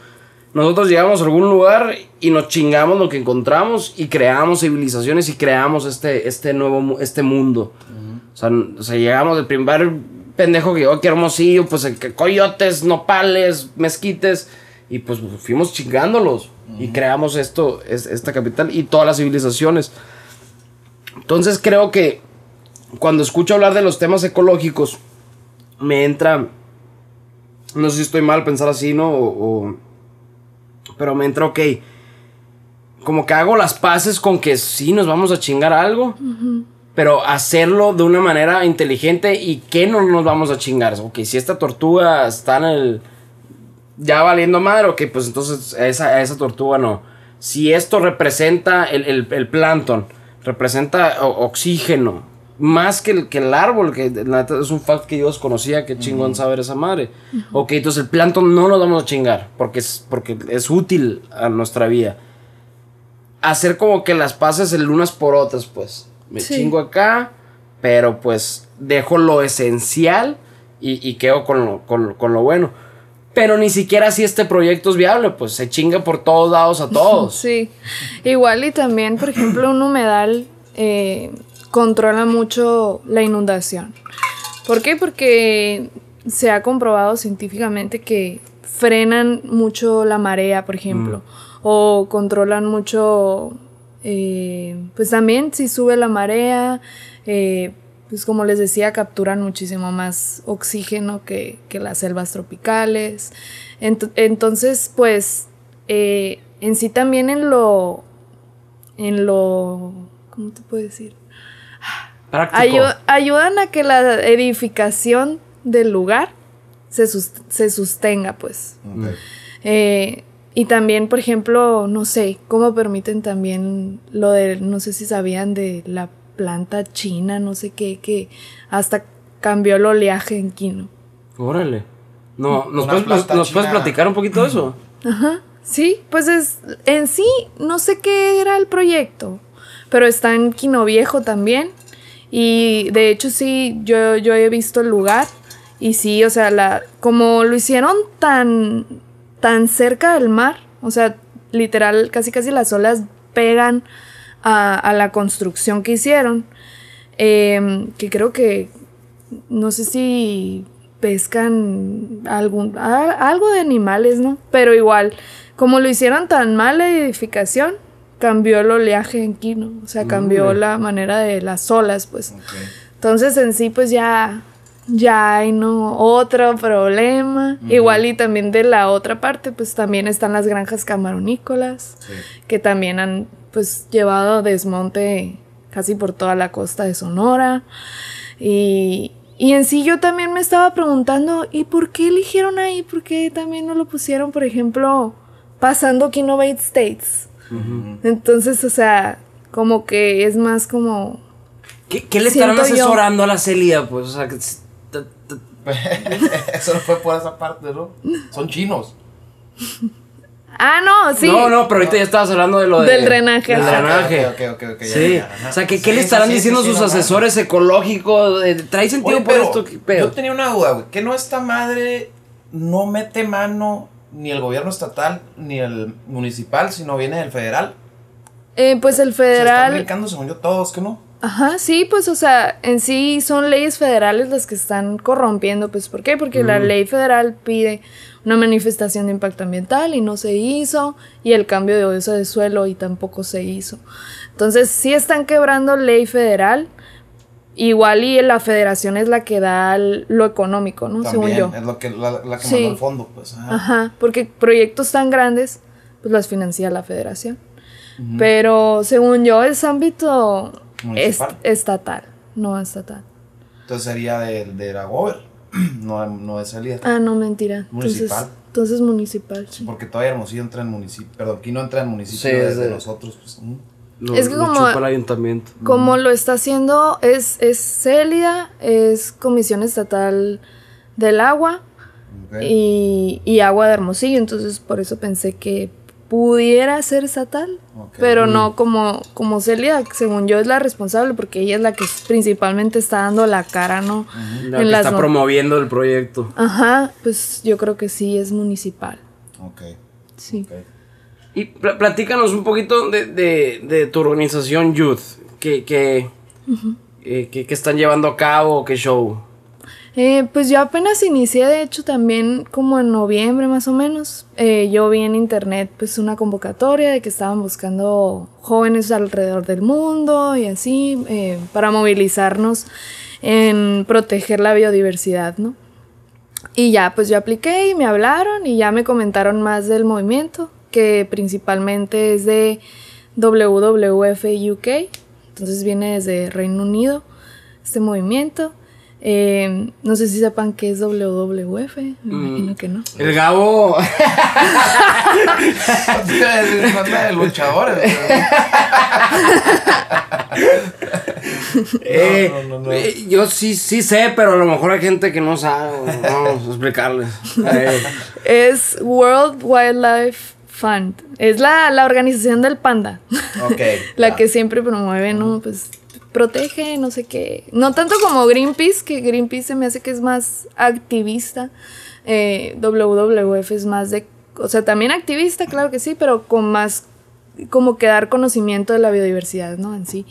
nosotros llegamos a algún lugar y nos chingamos lo que encontramos y creamos civilizaciones y creamos este, este nuevo este mundo. o, sea, o sea, llegamos del primer pendejo que llegó aquí a Hermosillo, pues el que coyotes, nopales, mezquites, y pues fuimos chingándolos y creamos esto, es- esta capital y todas las civilizaciones. Entonces creo que cuando escucho hablar de los temas ecológicos, me entra, no sé si estoy mal pensar así, ¿no? O, o- pero me entra, ok, como que hago las paces con que sí nos vamos a chingar algo, pero hacerlo de una manera inteligente y que no nos vamos a chingar. Ok, si esta tortuga está en el... Ya valiendo madre, ok, pues entonces a esa, esa tortuga no. Si esto representa el, el, el plancton, representa oxígeno, más que el, que el árbol, que es un fact que yo desconocía, que chingón saber esa madre. Ok, entonces el plancton no lo vamos a chingar, porque es, porque es útil a nuestra vida. Hacer como que las pases el unas por otras, pues. Me Sí. chingo acá, pero pues dejo lo esencial y, y quedo con lo, con, con lo bueno. Pero ni siquiera si este proyecto es viable, pues se chinga por todos lados a todos. Sí, igual y también, por ejemplo, un humedal eh, controla mucho la inundación. ¿Por qué? Porque se ha comprobado científicamente que frenan mucho la marea, por ejemplo, o controlan mucho, eh, pues también si sube la marea, eh, pues como les decía, capturan muchísimo más oxígeno que, que las selvas tropicales. Ent- entonces, pues, eh, en sí también en lo, en lo, ¿cómo te puedo decir? Ayu- ayudan a que la edificación del lugar se, se sostenga, pues. Ok. Y también, por ejemplo, no sé, cómo permiten también lo de, no sé si sabían de la planta china, no sé qué, que hasta cambió el oleaje en Quino. Órale. No, ¿nos, puedes, planta nos puedes platicar un poquito de eso? Ajá, sí, pues es, en sí, no sé qué era el proyecto, pero está en Quino Viejo también. Y de hecho sí, yo, yo he visto el lugar y sí, o sea, la, como lo hicieron tan, tan cerca del mar, o sea, literal, casi casi las olas pegan a, a la construcción que hicieron, em, que creo que, no sé si pescan algún, a- algo de animales, ¿no? Pero igual, como lo hicieron tan mal la edificación, cambió el oleaje en Quino, o sea, cambió la manera de las olas, pues. Entonces en sí pues ya ya hay no otro problema. Igual y también de la otra parte pues también están las granjas camaronícolas Sí. que también han pues llevado desmonte casi por toda la costa de Sonora. Y, y en sí yo también me estaba preguntando, ¿y por qué eligieron ahí? ¿Por qué también no lo pusieron, por ejemplo, pasando Kinovate States? Entonces, o sea, como que es más como... ¿Qué, qué le estarán yo. asesorando a la Celia? Pues, o sea, Eso no fue por esa parte, ¿no? Son chinos. Ah, no, sí. No, no, pero ahorita ya estabas hablando de lo de- Del drenaje. Del Ah, drenaje. Ok, ok, ok, ok, ya, Sí. ya. O sea, que, ¿qué Sí, le estarán sí, diciendo sí, sus no, asesores ecológicos? Eh, ¿Trae sentido Oye, por pero esto? ¿Qué? Yo tenía una duda, güey. ¿Que no esta madre no mete mano ni el gobierno estatal ni el municipal, sino viene del federal? Eh, pues el Se están federal... brincando, según yo, todos, ¿que no? Ajá, sí, pues o sea, en sí son leyes federales las que están corrompiendo, pues ¿por qué? Porque la ley federal pide una manifestación de impacto ambiental y no se hizo, y el cambio de uso de suelo y tampoco se hizo. Entonces sí están quebrando ley federal, igual y la federación es la que da lo económico, ¿no? Según yo. es lo que, la, la que Sí. mandó el fondo, pues. ajá. Ajá, porque proyectos tan grandes, pues los financia la federación. Pero según yo es ámbito est- Municipal. estatal, no estatal. Entonces sería de, de la Gober, no, no de salida. Ah, no, mentira. Entonces, Municipal. entonces municipal, sí. Porque todavía Hermosillo entra en municipio, perdón, aquí no entra en municipio Sí, de, es de nosotros, pues. mm. Lo- Es que lo como- el ayuntamiento. Como lo está haciendo es, es Célida, es Comisión Estatal del Agua y, y Agua de Hermosillo, entonces por eso pensé que pudiera ser estatal, pero no como, como que según yo es la responsable porque ella es la que principalmente está dando la cara, ¿no? La que está no- promoviendo el proyecto. Ajá, pues yo creo que sí es municipal. Ok. Sí. Y pl- platícanos un poquito de, de- de tu organización Youth. ¿Qué, qué, eh, qué- qué están llevando a cabo? ¿Qué show? Eh, pues yo apenas inicié, de hecho, también como en noviembre más o menos. Eh, yo vi en internet pues una convocatoria de que estaban buscando jóvenes alrededor del mundo y así, eh, para movilizarnos en proteger la biodiversidad, ¿no? Y ya, pues yo apliqué y me hablaron y ya me comentaron más del movimiento, que principalmente es de WWF UK, entonces viene desde Reino Unido, este movimiento. Eh, no sé si sepan qué es WWF, me imagino que no. El Gabo. de luchadores. Eh, no, no, no. eh, yo sí, sí sé, pero a lo mejor hay gente que no sabe. Vamos a explicarles. Eh, Es World Wildlife Fund, es la, la organización del panda. Ok. la ya. que siempre promueve, ¿no? Pues protege, no sé qué. No tanto como Greenpeace, que Greenpeace se me hace que es más activista. Eh, WWF es más de, o sea, también activista, claro que sí, pero con más, como que dar conocimiento de la biodiversidad, ¿no? En sí.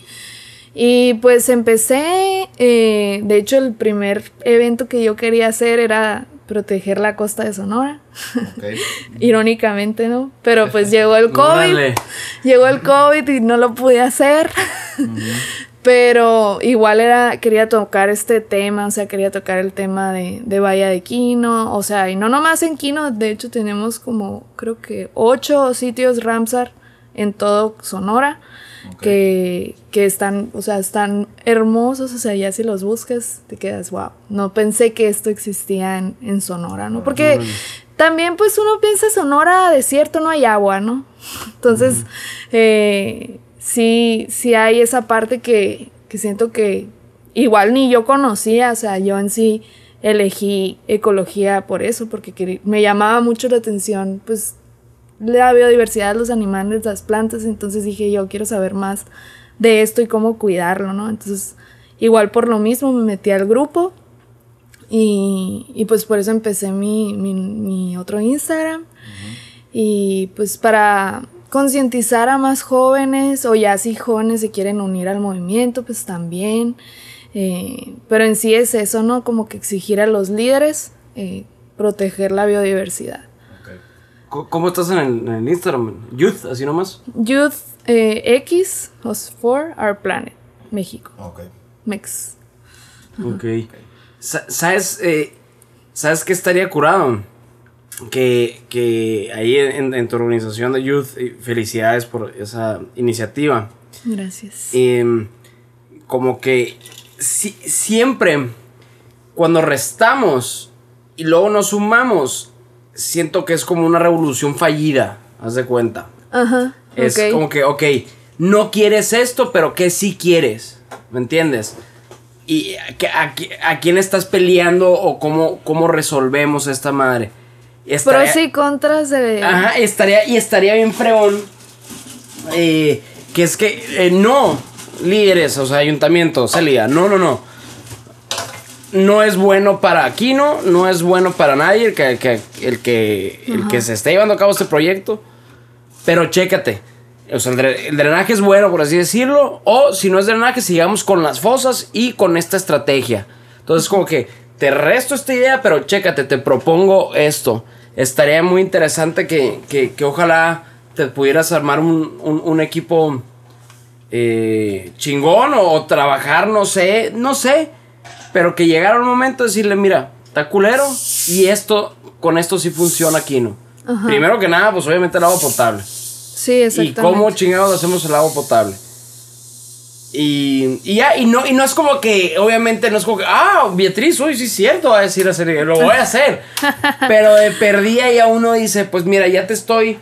Y pues empecé, eh, de hecho el primer evento que yo quería hacer era proteger la costa de Sonora, irónicamente, ¿no? Pero pues llegó el COVID. Llegó el COVID y no lo pude hacer. Pero igual era, quería tocar este tema, o sea, quería tocar el tema de, de Bahía de Quino, o sea, y no nomás en Quino, de hecho tenemos como, creo que ocho sitios Ramsar en todo Sonora, que, que están, o sea, están hermosos, o sea, ya si los buscas, te quedas, wow, no pensé que esto existía en, en Sonora, ¿no? Porque también pues uno piensa Sonora, desierto, no hay agua, ¿no? Entonces, eh, sí, sí hay esa parte que, que siento que igual ni yo conocía, o sea, yo en sí elegí ecología por eso, porque me llamaba mucho la atención, pues, la biodiversidad, los animales, las plantas, entonces dije yo quiero saber más de esto y cómo cuidarlo, ¿no? Entonces, igual por lo mismo me metí al grupo y, y pues por eso empecé mi, mi, mi otro Instagram y pues para concientizar a más jóvenes o ya si jóvenes se quieren unir al movimiento, pues también. Eh, pero en sí es eso, ¿no? Como que exigir a los líderes eh, proteger la biodiversidad. Ok. Co- ¿Cómo estás en el, en el Instagram? Youth, así nomás. Youth eh, X, Host for Our Planet, México. Ok. Mex. Ok. Sa- ¿Sabes, eh, ¿Sabes qué estaría curado? Que, que ahí en, en tu organización de Youth, y felicidades por esa iniciativa. Gracias. em, como que si- siempre cuando restamos y luego nos sumamos, siento que es como una revolución fallida, haz de cuenta. Ajá. Es como que, ok, no quieres esto, pero ¿qué sí quieres? ¿Me entiendes? ¿Y a, qué- a a quién estás peleando o cómo, cómo resolvemos esta madre? Estaría- Pros y contras de. Ajá, estaría, y estaría bien fregón. eh, que es que eh, no, líderes, o sea, ayuntamientos, salida. No, no, no. No es bueno para Aquino, no es bueno para nadie el que, que- el que, el que se esté llevando a cabo este proyecto. Pero chécate. O sea, el, el drenaje es bueno, por así decirlo. O si no es drenaje, sigamos con las fosas y con esta estrategia. Entonces, como que te resto esta idea, pero chécate, te propongo esto. Estaría muy interesante que, que- que ojalá te pudieras armar un, un- un equipo eh, chingón o, o trabajar, no sé, no sé. Pero que llegara un momento de decirle, mira, está culero y esto, con esto sí funciona aquí, ¿no? Primero que nada, pues obviamente el agua potable. Sí, ¿Y exactamente. cómo chingados hacemos el agua potable? Y, y ya, y no, y no es como que, obviamente, no es como que, ah, Beatriz, uy, sí es cierto, va a decir hacer, lo voy a hacer. Pero de perdida ya uno dice, pues mira, ya te estoy.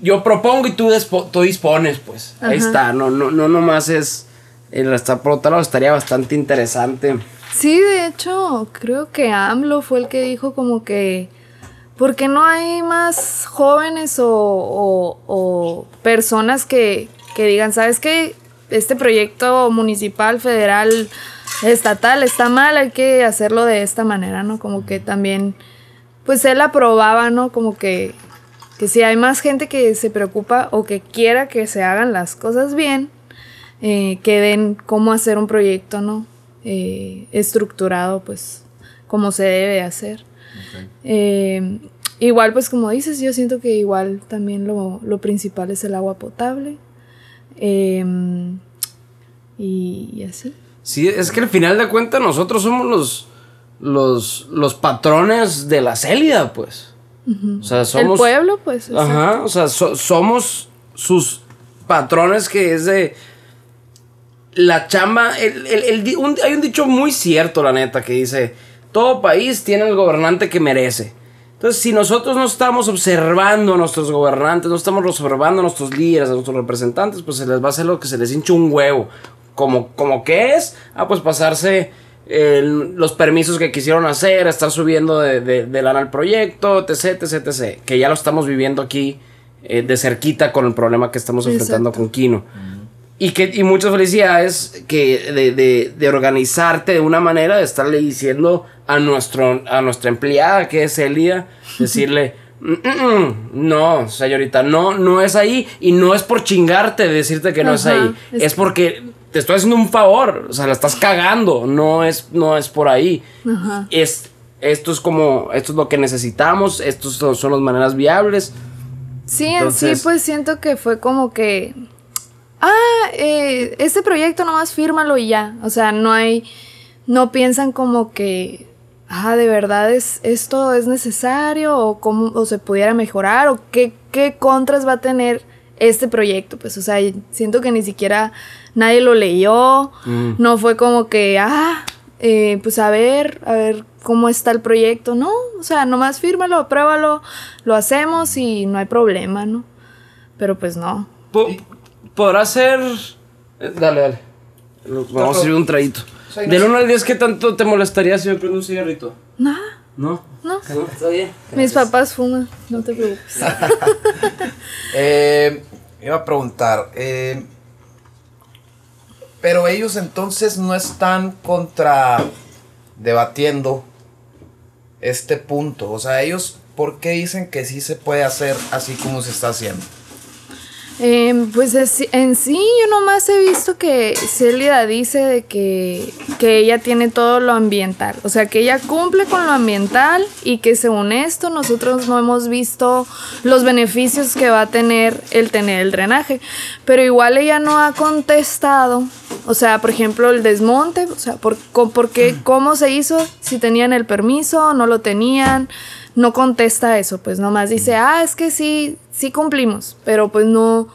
Yo propongo y tú, tú dispones, pues. Ahí está, no, no, no nomás es. El estar por otro lado estaría bastante interesante. Sí, de hecho, creo que AMLO fue el que dijo como que, ¿por qué no hay más jóvenes o, o- o personas que, que digan, sabes qué? Este proyecto municipal, federal, estatal está mal, hay que hacerlo de esta manera, ¿no? Como que también, pues él aprobaba, ¿no? Como que que si hay más gente que se preocupa o que quiera que se hagan las cosas bien, eh, que den cómo hacer un proyecto, ¿no? Eh, estructurado, pues, como se debe hacer. Eh, igual, pues, como dices, yo siento que igual también lo, lo principal es el agua potable. Em, y, y así. Sí, es que al final de cuentas nosotros somos los, los, los patrones de la Célida, pues. O sea, somos... El pueblo, pues. Ajá, o sea, so- somos sus patrones que es de... La chamba... el- el- el di- un- hay un dicho muy cierto, la neta, que dice... Todo país tiene el gobernante que merece. Entonces, si nosotros no estamos observando a nuestros gobernantes, no estamos observando a nuestros líderes, a nuestros representantes, pues se les va a hacer lo que se les hincha un huevo. Como, como que es, ah, pues pasarse el- los permisos que quisieron hacer, estar subiendo de, de, de lana al proyecto, etc, etc, etc. Que ya lo estamos viviendo aquí eh, de cerquita con el problema que estamos enfrentando Exacto. con Kino. Y, que, y muchas felicidades que de, de, de organizarte de una manera, de estarle diciendo a, nuestro, a nuestra empleada, que es Elia, decirle, "Mm, mm, mm, no, señorita, no, no es ahí. Y no es por chingarte de decirte que no es ahí. es- Es porque te estoy haciendo un favor. O sea, la estás cagando. No es, no es por ahí. Es, esto es como, esto es lo que necesitamos. Estos son, son las maneras viables. Sí, en sí, pues siento que fue como que. Ah, eh, este proyecto nomás fírmalo y ya. O sea, no hay. No piensan como que. Ah, de verdad es, esto es necesario o cómo o se pudiera mejorar o qué, qué contras va a tener este proyecto. Pues, o sea, siento que ni siquiera nadie lo leyó. No fue como que, ah, eh, pues a ver, a ver cómo está el proyecto. No, o sea, nomás fírmalo, apruébalo, lo hacemos y no hay problema, ¿no? Pero pues no. Podrá ser. eh, Dale, dale. Vamos a servir un traguito. Del sé. 1 al 10, ¿qué tanto te molestaría si me prendo un cigarrito? Nada, ¿No? no. Está bien. Mis papás fuman, no te preocupes. Eh, iba a preguntar, eh, pero ellos entonces no están contra debatiendo este punto. O sea, ellos, ¿por qué dicen que sí se puede hacer así como se está haciendo? Em, pues es- en sí yo nomás he visto que Celia dice de que, que ella tiene todo lo ambiental, o sea que ella cumple con lo ambiental y que según esto nosotros no hemos visto los beneficios que va a tener el tener el drenaje, pero igual ella no ha contestado, o sea por ejemplo el desmonte, o sea por, por qué, cómo se hizo, si tenían el permiso, no lo tenían, no contesta eso, pues nomás dice, ah, es que sí, sí cumplimos, pero pues no,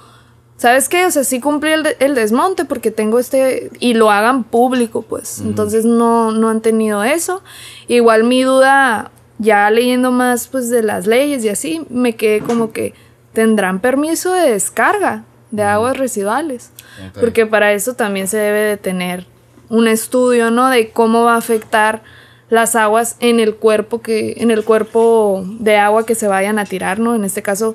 ¿sabes qué? O sea, sí cumplí el, de- el desmonte porque tengo este, y lo hagan público, pues, entonces no, no han tenido eso. Igual mi duda, ya leyendo más, pues, de las leyes y así, me quedé como que tendrán permiso de descarga de aguas residuales, porque para eso también se debe de tener un estudio, ¿no? De cómo va a afectar las aguas en el cuerpo que en el cuerpo de agua que se vayan a tirar, ¿no? En este caso,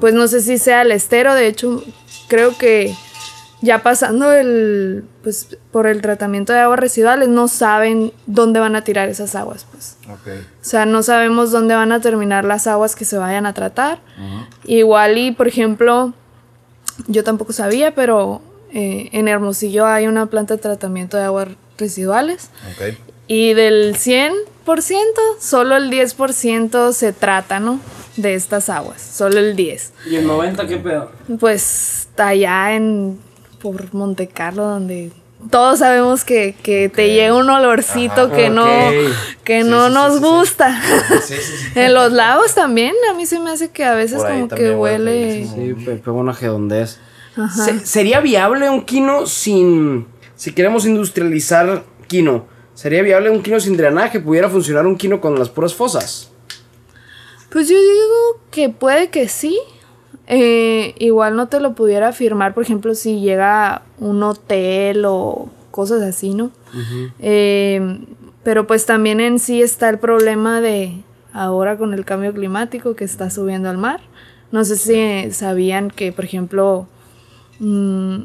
pues no sé si sea el estero, de hecho, creo que ya pasando el pues por el tratamiento de aguas residuales no saben dónde van a tirar esas aguas, pues. Ok. O sea, no sabemos dónde van a terminar las aguas que se vayan a tratar. Igual y, por ejemplo, yo tampoco sabía, pero eh, en Hermosillo hay una planta de tratamiento de aguas residuales. Ok. Y del 100%, solo el 10% se trata, ¿no? De estas aguas, solo el 10. ¿Y el 90 qué pedo? Pues allá en por Monte Carlo donde todos sabemos que, que te llega un olorcito Ajá. que no que Sí, no sí, nos sí, gusta. Sí, sí, sí. en los lagos también, a mí se me hace que a veces Por como que huele. Sí, pe- pega una gedondez. Se- ¿Sería viable un quino sin... Si queremos industrializar quino, ¿sería viable un quino sin drenaje? ¿Pudiera funcionar un quino con las puras fosas? Pues yo digo que puede que sí. Eh, igual no te lo pudiera afirmar, por ejemplo, si llega un hotel o cosas así, ¿no? Eh, pero pues también en sí está el problema de ahora con el cambio climático que está subiendo al mar. No sé si sabían que, por ejemplo, mm,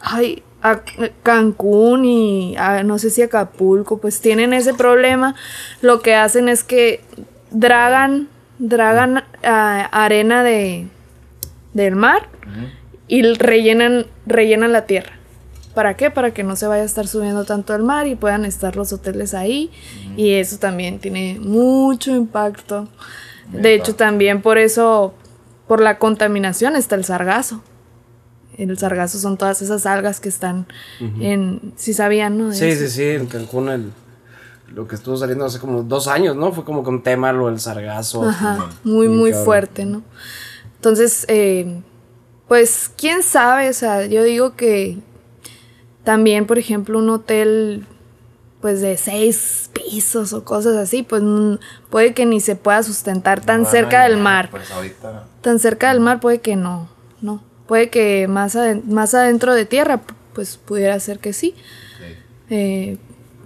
ay, a- Cancún y a- no sé si Acapulco, pues tienen ese problema. Lo que hacen es que dragan dragan ah, arena de, del mar y rellenan, rellenan la tierra. ¿Para qué? Para que no se vaya a estar subiendo tanto el mar y puedan estar los hoteles ahí. Y eso también tiene mucho impacto. De hecho, también por eso, por la contaminación está el sargazo. El sargazo son todas esas algas que están en... Si sabían, ¿no? Sí, eso. sí, sí, en Cancún el, lo que estuvo saliendo hace como dos años, ¿no? Fue como que un tema lo del sargazo. Ajá, muy, muy cabrón. fuerte, ¿no? Entonces, eh, pues, quién sabe, o sea, yo digo que también, por ejemplo, un hotel, pues, de seis pisos o cosas así, pues, puede que ni se pueda sustentar tan Bueno, cerca del mar. Pues ahorita. Tan cerca del mar puede que no, no. Puede que más, más adentro de tierra, pues, pudiera ser que sí. sí. Eh,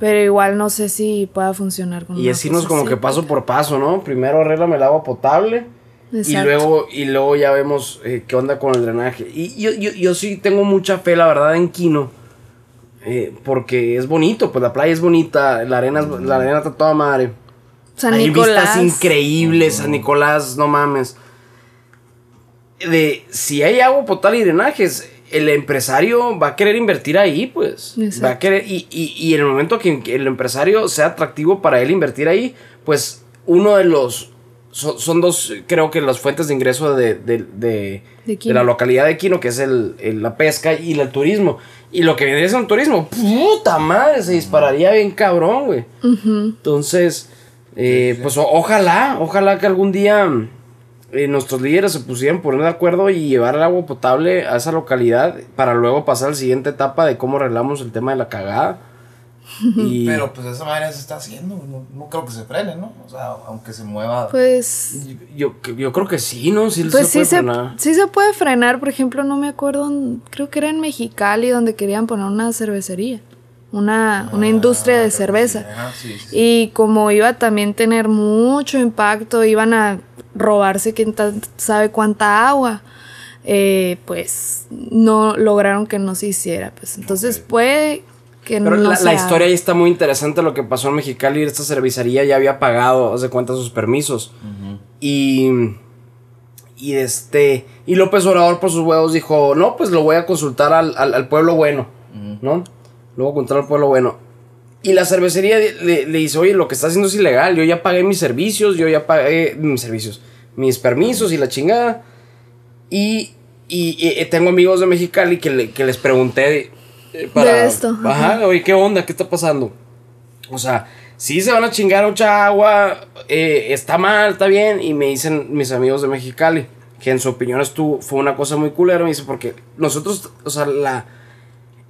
pero igual no sé si pueda funcionar con Y una así cosa nos como así. que paso por paso, ¿no? Primero arréglame el agua potable. Y luego, y luego ya vemos eh, qué onda con el drenaje. Y yo, yo, yo sí tengo mucha fe, la verdad, en Quino. eh, porque es bonito, pues la playa es bonita, la arena, es- la arena está toda madre. San Hay Nicolás. vistas increíbles, San Nicolás, no mames. De si hay agua potable y drenajes, el empresario va a querer invertir ahí, pues. Exacto. Va a querer, y, y, y en el momento que el empresario sea atractivo para él invertir ahí, pues uno de los. Son, son dos, creo que las fuentes de ingreso de, de, de, De la localidad de Quino, que es el, el- la pesca y el turismo. Y lo que viene es un turismo, puta madre, se dispararía bien cabrón, güey. Entonces, eh, pues o- ojalá, ojalá que algún día eh, nuestros líderes se pusieran poner de acuerdo y llevar el agua potable a esa localidad para luego pasar a la siguiente etapa de cómo arreglamos el tema de la cagada. Y Pero pues de esa manera se está haciendo. No, no creo que se frene, ¿no? O sea, aunque se mueva. Pues, yo, yo creo que sí, ¿no? Sí, pues se sí, puede se, frenar. sí se puede frenar. Por ejemplo, no me acuerdo, creo que era en Mexicali donde querían poner una cervecería. Una, una industria de cerveza. Ajá, sí, sí, sí. Y como iba a también tener mucho impacto, iban a robarse quién sabe cuánta agua, eh, pues no lograron que no se hiciera. Pues entonces puede que Pero no la, la historia ahí está muy interesante lo que pasó en Mexicali. Esta cervecería ya había pagado, hace cuenta, sus permisos. Y. Y este. Y López Obrador, por sus huevos, dijo: No, pues lo voy a consultar al, al- al pueblo bueno. ¿No? A consultar al pueblo bueno. Y la cervecería le, le dice: Oye, lo que está haciendo es ilegal. Yo ya pagué mis servicios, yo ya pagué mis servicios, mis permisos y la chingada. Y, y- y tengo amigos de Mexicali que, le- que les pregunté eh, para, De esto, Ajá, ajá. oye, ¿qué onda? ¿Qué está pasando? O sea, sí se van a chingar mucha agua, eh, está mal, está bien. Y me dicen mis amigos de Mexicali, que en su opinión estuvo, fue una cosa muy culera. Me dice, porque nosotros, o sea, la,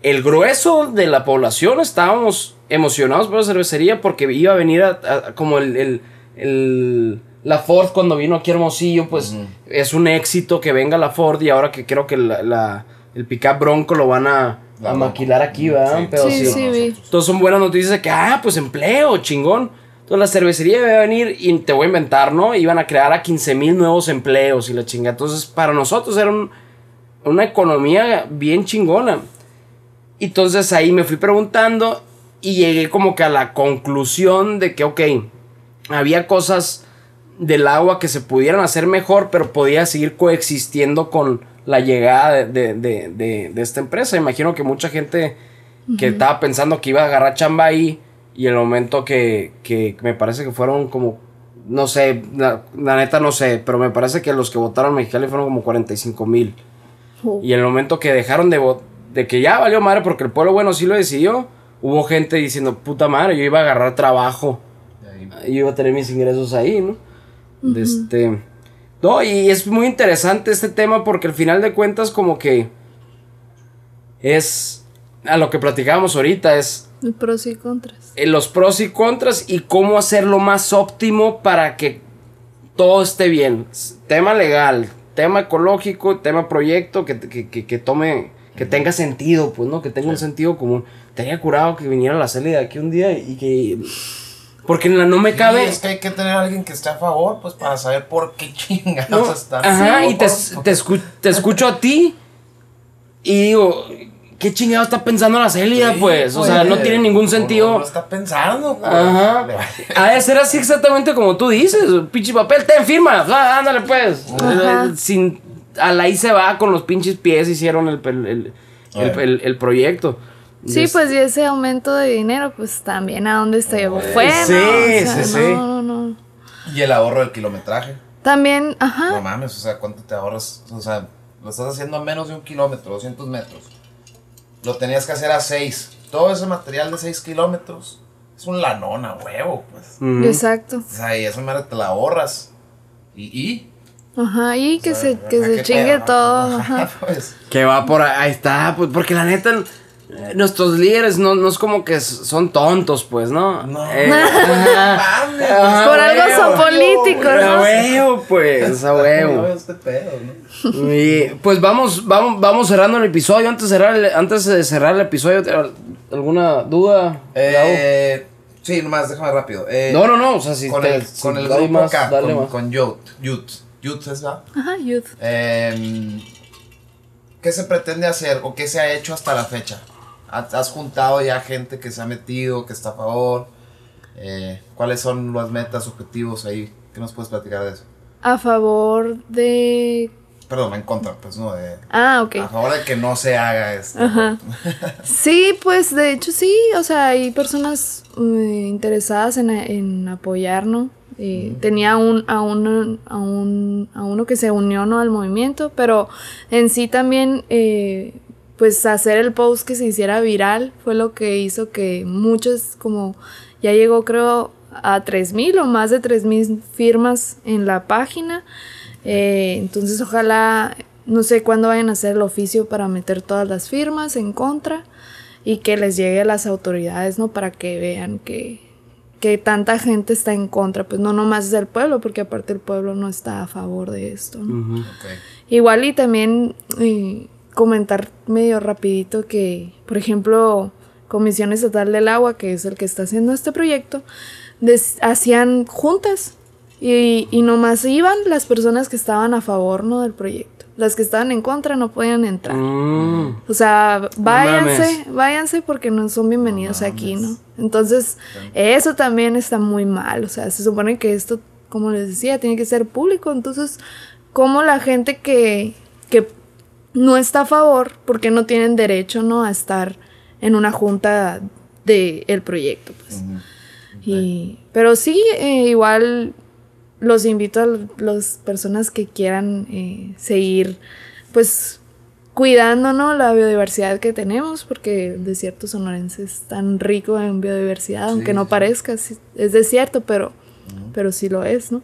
el grueso de la población estábamos emocionados por la cervecería porque iba a venir a, a- como el, el- el- la Ford cuando vino aquí a Hermosillo, pues es un éxito que venga la Ford y ahora que creo que la, la- el pickup Bronco lo van a, a maquilar aquí, ¿verdad? Sí, Pero Sí, sí, entonces son buenas noticias de que, ah, pues empleo, chingón. Entonces la cervecería iba a venir y te voy a inventar, ¿no? Iban a crear a 15 mil nuevos empleos y la chinga. Entonces para nosotros era un- una economía bien chingona. Entonces ahí me fui preguntando y llegué como que a la conclusión de que, ok, había cosas del agua que se pudieran hacer mejor, pero podía seguir coexistiendo con la llegada de, de- de- de- esta empresa. Imagino que mucha gente que estaba pensando que iba a agarrar chamba ahí y el momento que, que me parece que fueron como, no sé, la, la neta no sé, pero me parece que los que votaron Mexicali fueron como 45 mil. Oh. Y en el momento que dejaron de votar, de que ya valió madre porque el pueblo bueno sí lo decidió, hubo gente diciendo, puta madre, yo iba a agarrar trabajo, yo iba a tener mis ingresos ahí, ¿no? De este... No, y es muy interesante este tema porque al final de cuentas como que es a lo que platicábamos ahorita, es Pros y contras. eh, los pros y contras y cómo hacerlo más óptimo para que todo esté bien. Tema legal, tema ecológico, tema proyecto, que, que, que- que tome, que tenga sentido, pues, ¿no? Que tenga un sentido común. Tenía curado que viniera la Celi de aquí un día y que... Porque en la no me Sí, cabe... es que hay que tener a alguien que esté a favor, pues para saber por qué chingados No, están. Ajá, y te, te, escu- te escucho a ti y digo, ¿qué chingado está pensando la Celia, Sí, pues? O sea, no tiene ningún No, sentido. No, lo está pensando, pues. Ajá. Ha de ser así exactamente como tú dices. Pinche papel, ten firma. Ah, ándale, pues. Ajá. Sin, a la ahí se va con los pinches pies hicieron el, el, el, el- Oye. el- el proyecto. Sí, Es- pues y ese aumento de dinero, pues también a dónde se fue, ¿no? Sí, O sea, sí, sí. No, no, no. Y el ahorro del kilometraje. También, ajá. No mames, o sea, ¿cuánto te ahorras? O sea, lo estás haciendo a menos de un kilómetro, 200 metros. Lo tenías que hacer a 6. Todo ese material de 6 kilómetros es un lanón a huevo, pues. Ujú. Exacto. O sea, y eso madre te la ahorras. ¿Y? y Ajá, y que O sea, se, que se chingue todo. Ajá, Ajá. pues. Que va por ahí, ahí está, pues porque la neta, eh, nuestros líderes no, no es como que son tontos, pues, ¿no? No. Eh, ajá. Mames, Ajá, Por algo huevo. son políticos, A ¿no? huevo, pues, a huevo. este pedo, ¿no? Y pues vamos, vamos, vamos cerrando el episodio. Antes de cerrar el, antes de cerrar el episodio, ¿alguna duda? Eh, sí, nomás, déjame rápido. Eh, no, no, no, o sea, si con te- el, si con el grupo dale con, más. con Youth. Youth. Youth es, ¿verdad? Ajá, youth. Em, ¿Qué se pretende hacer o qué se ha hecho hasta la fecha? ¿Has juntado ya gente que se ha metido, que está a favor? Eh, ¿Cuáles son las metas, objetivos ahí? ¿Qué nos puedes platicar de eso? A favor de. Perdón, en contra, pues no, de, Ah, ok. a favor de que no se haga esto. Ajá. Sí, pues de hecho sí, o sea, hay personas eh, interesadas en, en apoyar, ¿no? Eh, Tenía un, a, un, a, un, a uno que se unió ¿no? al movimiento, pero en sí también, eh, pues hacer el post que se hiciera viral fue lo que hizo que muchos, como ya llegó creo a 3.000 o más de 3.000 firmas en la página. Eh, entonces ojalá, no sé cuándo vayan a hacer el oficio para meter todas las firmas en contra y que les llegue a las autoridades, ¿no? Para que vean que, que tanta gente está en contra, pues no nomás es el pueblo, porque aparte el pueblo no está a favor de esto, ¿no? Igual y también comentar medio rapidito que, por ejemplo, Comisión Estatal del Agua, que es el que está haciendo este proyecto, des- hacían juntas y, y nomás iban las personas que estaban a favor ¿no? del proyecto. Las que estaban en contra no podían entrar. Mm. O sea, váyanse, váyanse porque no son bienvenidos aquí, ¿no? Entonces, eso también está muy mal. O sea, se supone que esto, como les decía, tiene que ser público. Entonces, ¿cómo la gente que, que no está a favor, porque no tienen derecho, ¿no? A estar en una junta del proyecto, pues. Y, pero sí, eh, igual los invito a las personas que quieran eh, seguir, pues, cuidando, ¿no? La biodiversidad que tenemos, porque el desierto sonorense es tan rico en biodiversidad, aunque no sí. parezca, sí, es desierto, pero, pero sí lo es, ¿no?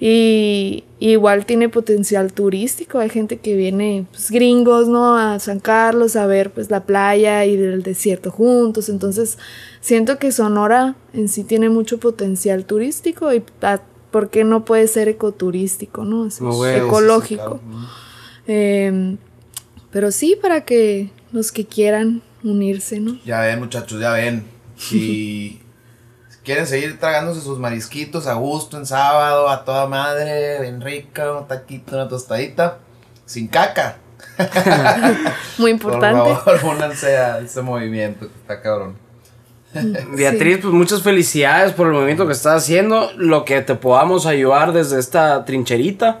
Y igual tiene potencial turístico, hay gente que viene, pues, gringos, ¿no? A San Carlos a ver, pues, la playa y el desierto juntos, entonces siento que Sonora en sí tiene mucho potencial turístico y ah, ¿por qué no puede ser ecoturístico, ¿no? Sí, ecológico. claro. Em, pero sí, para que los que quieran unirse, ¿no? Ya ven, muchachos, ya ven. Si quieren seguir tragándose sus marisquitos a gusto en sábado, a toda madre, bien rica, un taquito, una tostadita, sin caca. Muy Por importante. favor, únanse a ese movimiento que está cabrón. Beatriz, pues muchas felicidades por el movimiento que estás haciendo. Lo que te podamos ayudar desde esta trincherita.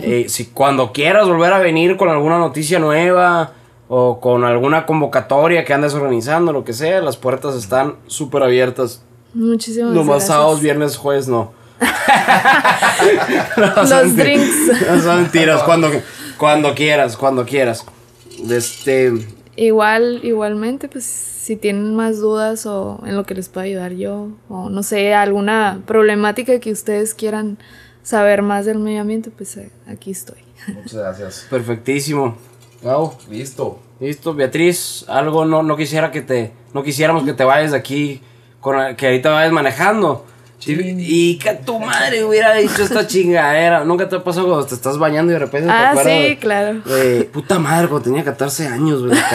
Eh, si cuando quieras volver a venir con alguna noticia nueva o con alguna convocatoria que andes organizando, lo que sea, las puertas están súper abiertas. Muchísimas Nomás gracias. sábados, viernes, jueves, no. No, Los son drinks. No son mentiras, cuando, cuando quieras, cuando quieras. Este, Igual, igualmente, pues si tienen más dudas o en lo que les pueda ayudar yo, o no sé, alguna problemática que ustedes quieran saber más del medio ambiente, pues eh, aquí estoy. Muchas gracias. perfectísimo. Gabo, Listo. Listo, Beatriz, algo no, no quisiera que te, no quisiéramos que te vayas de aquí, con, que ahorita vayas manejando. Y, y que tu madre hubiera dicho esta chingadera. Nunca te ha pasado cuando te estás bañando y de repente te Ah, acuerdas sí, de- claro. de, puta madre, cuando tenía 14 años, güey.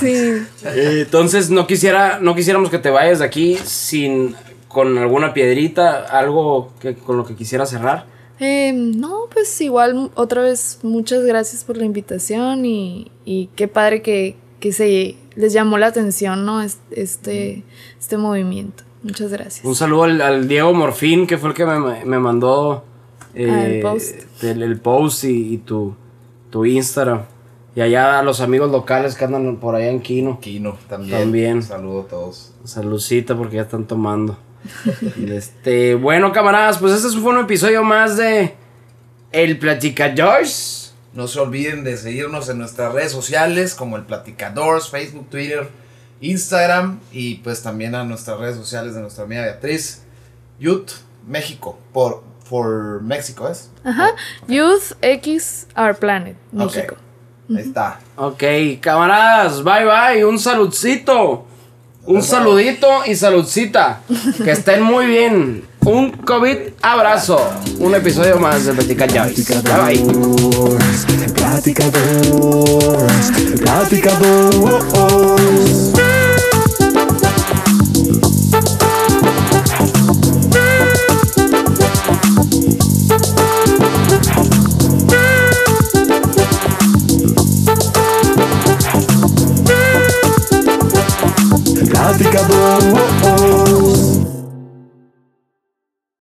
Sí. Entonces no quisiera, no quisiéramos que te vayas de aquí sin con alguna piedrita, algo que con lo que quisiera cerrar. Eh, no, pues igual otra vez muchas gracias por la invitación y, y qué padre que, que se les llamó la atención, ¿no? Este, este movimiento. Muchas gracias. Un saludo al, al Diego Morfín, que fue el que me, me mandó eh, Ah, el post. El, el post y, y tu, tu Instagram. Y allá a los amigos locales que andan por allá en Kino. Kino también. También. Saludo a todos. Saludcita porque ya están tomando. este, bueno, camaradas, pues este fue un episodio más de El Platica George. No se olviden de seguirnos en nuestras redes sociales como el Platicadores, Facebook, Twitter, Instagram y pues también a nuestras redes sociales de nuestra amiga Beatriz, Youth México, por for México es. Ajá. Youth X Our Planet, México. Ok, Ahí está. Ok, camaradas, bye bye, un saludcito. Un saludito y saludcita. Que estén muy bien. Un COVID abrazo. Un episodio más de Platica George. Bye bye. liquidificador.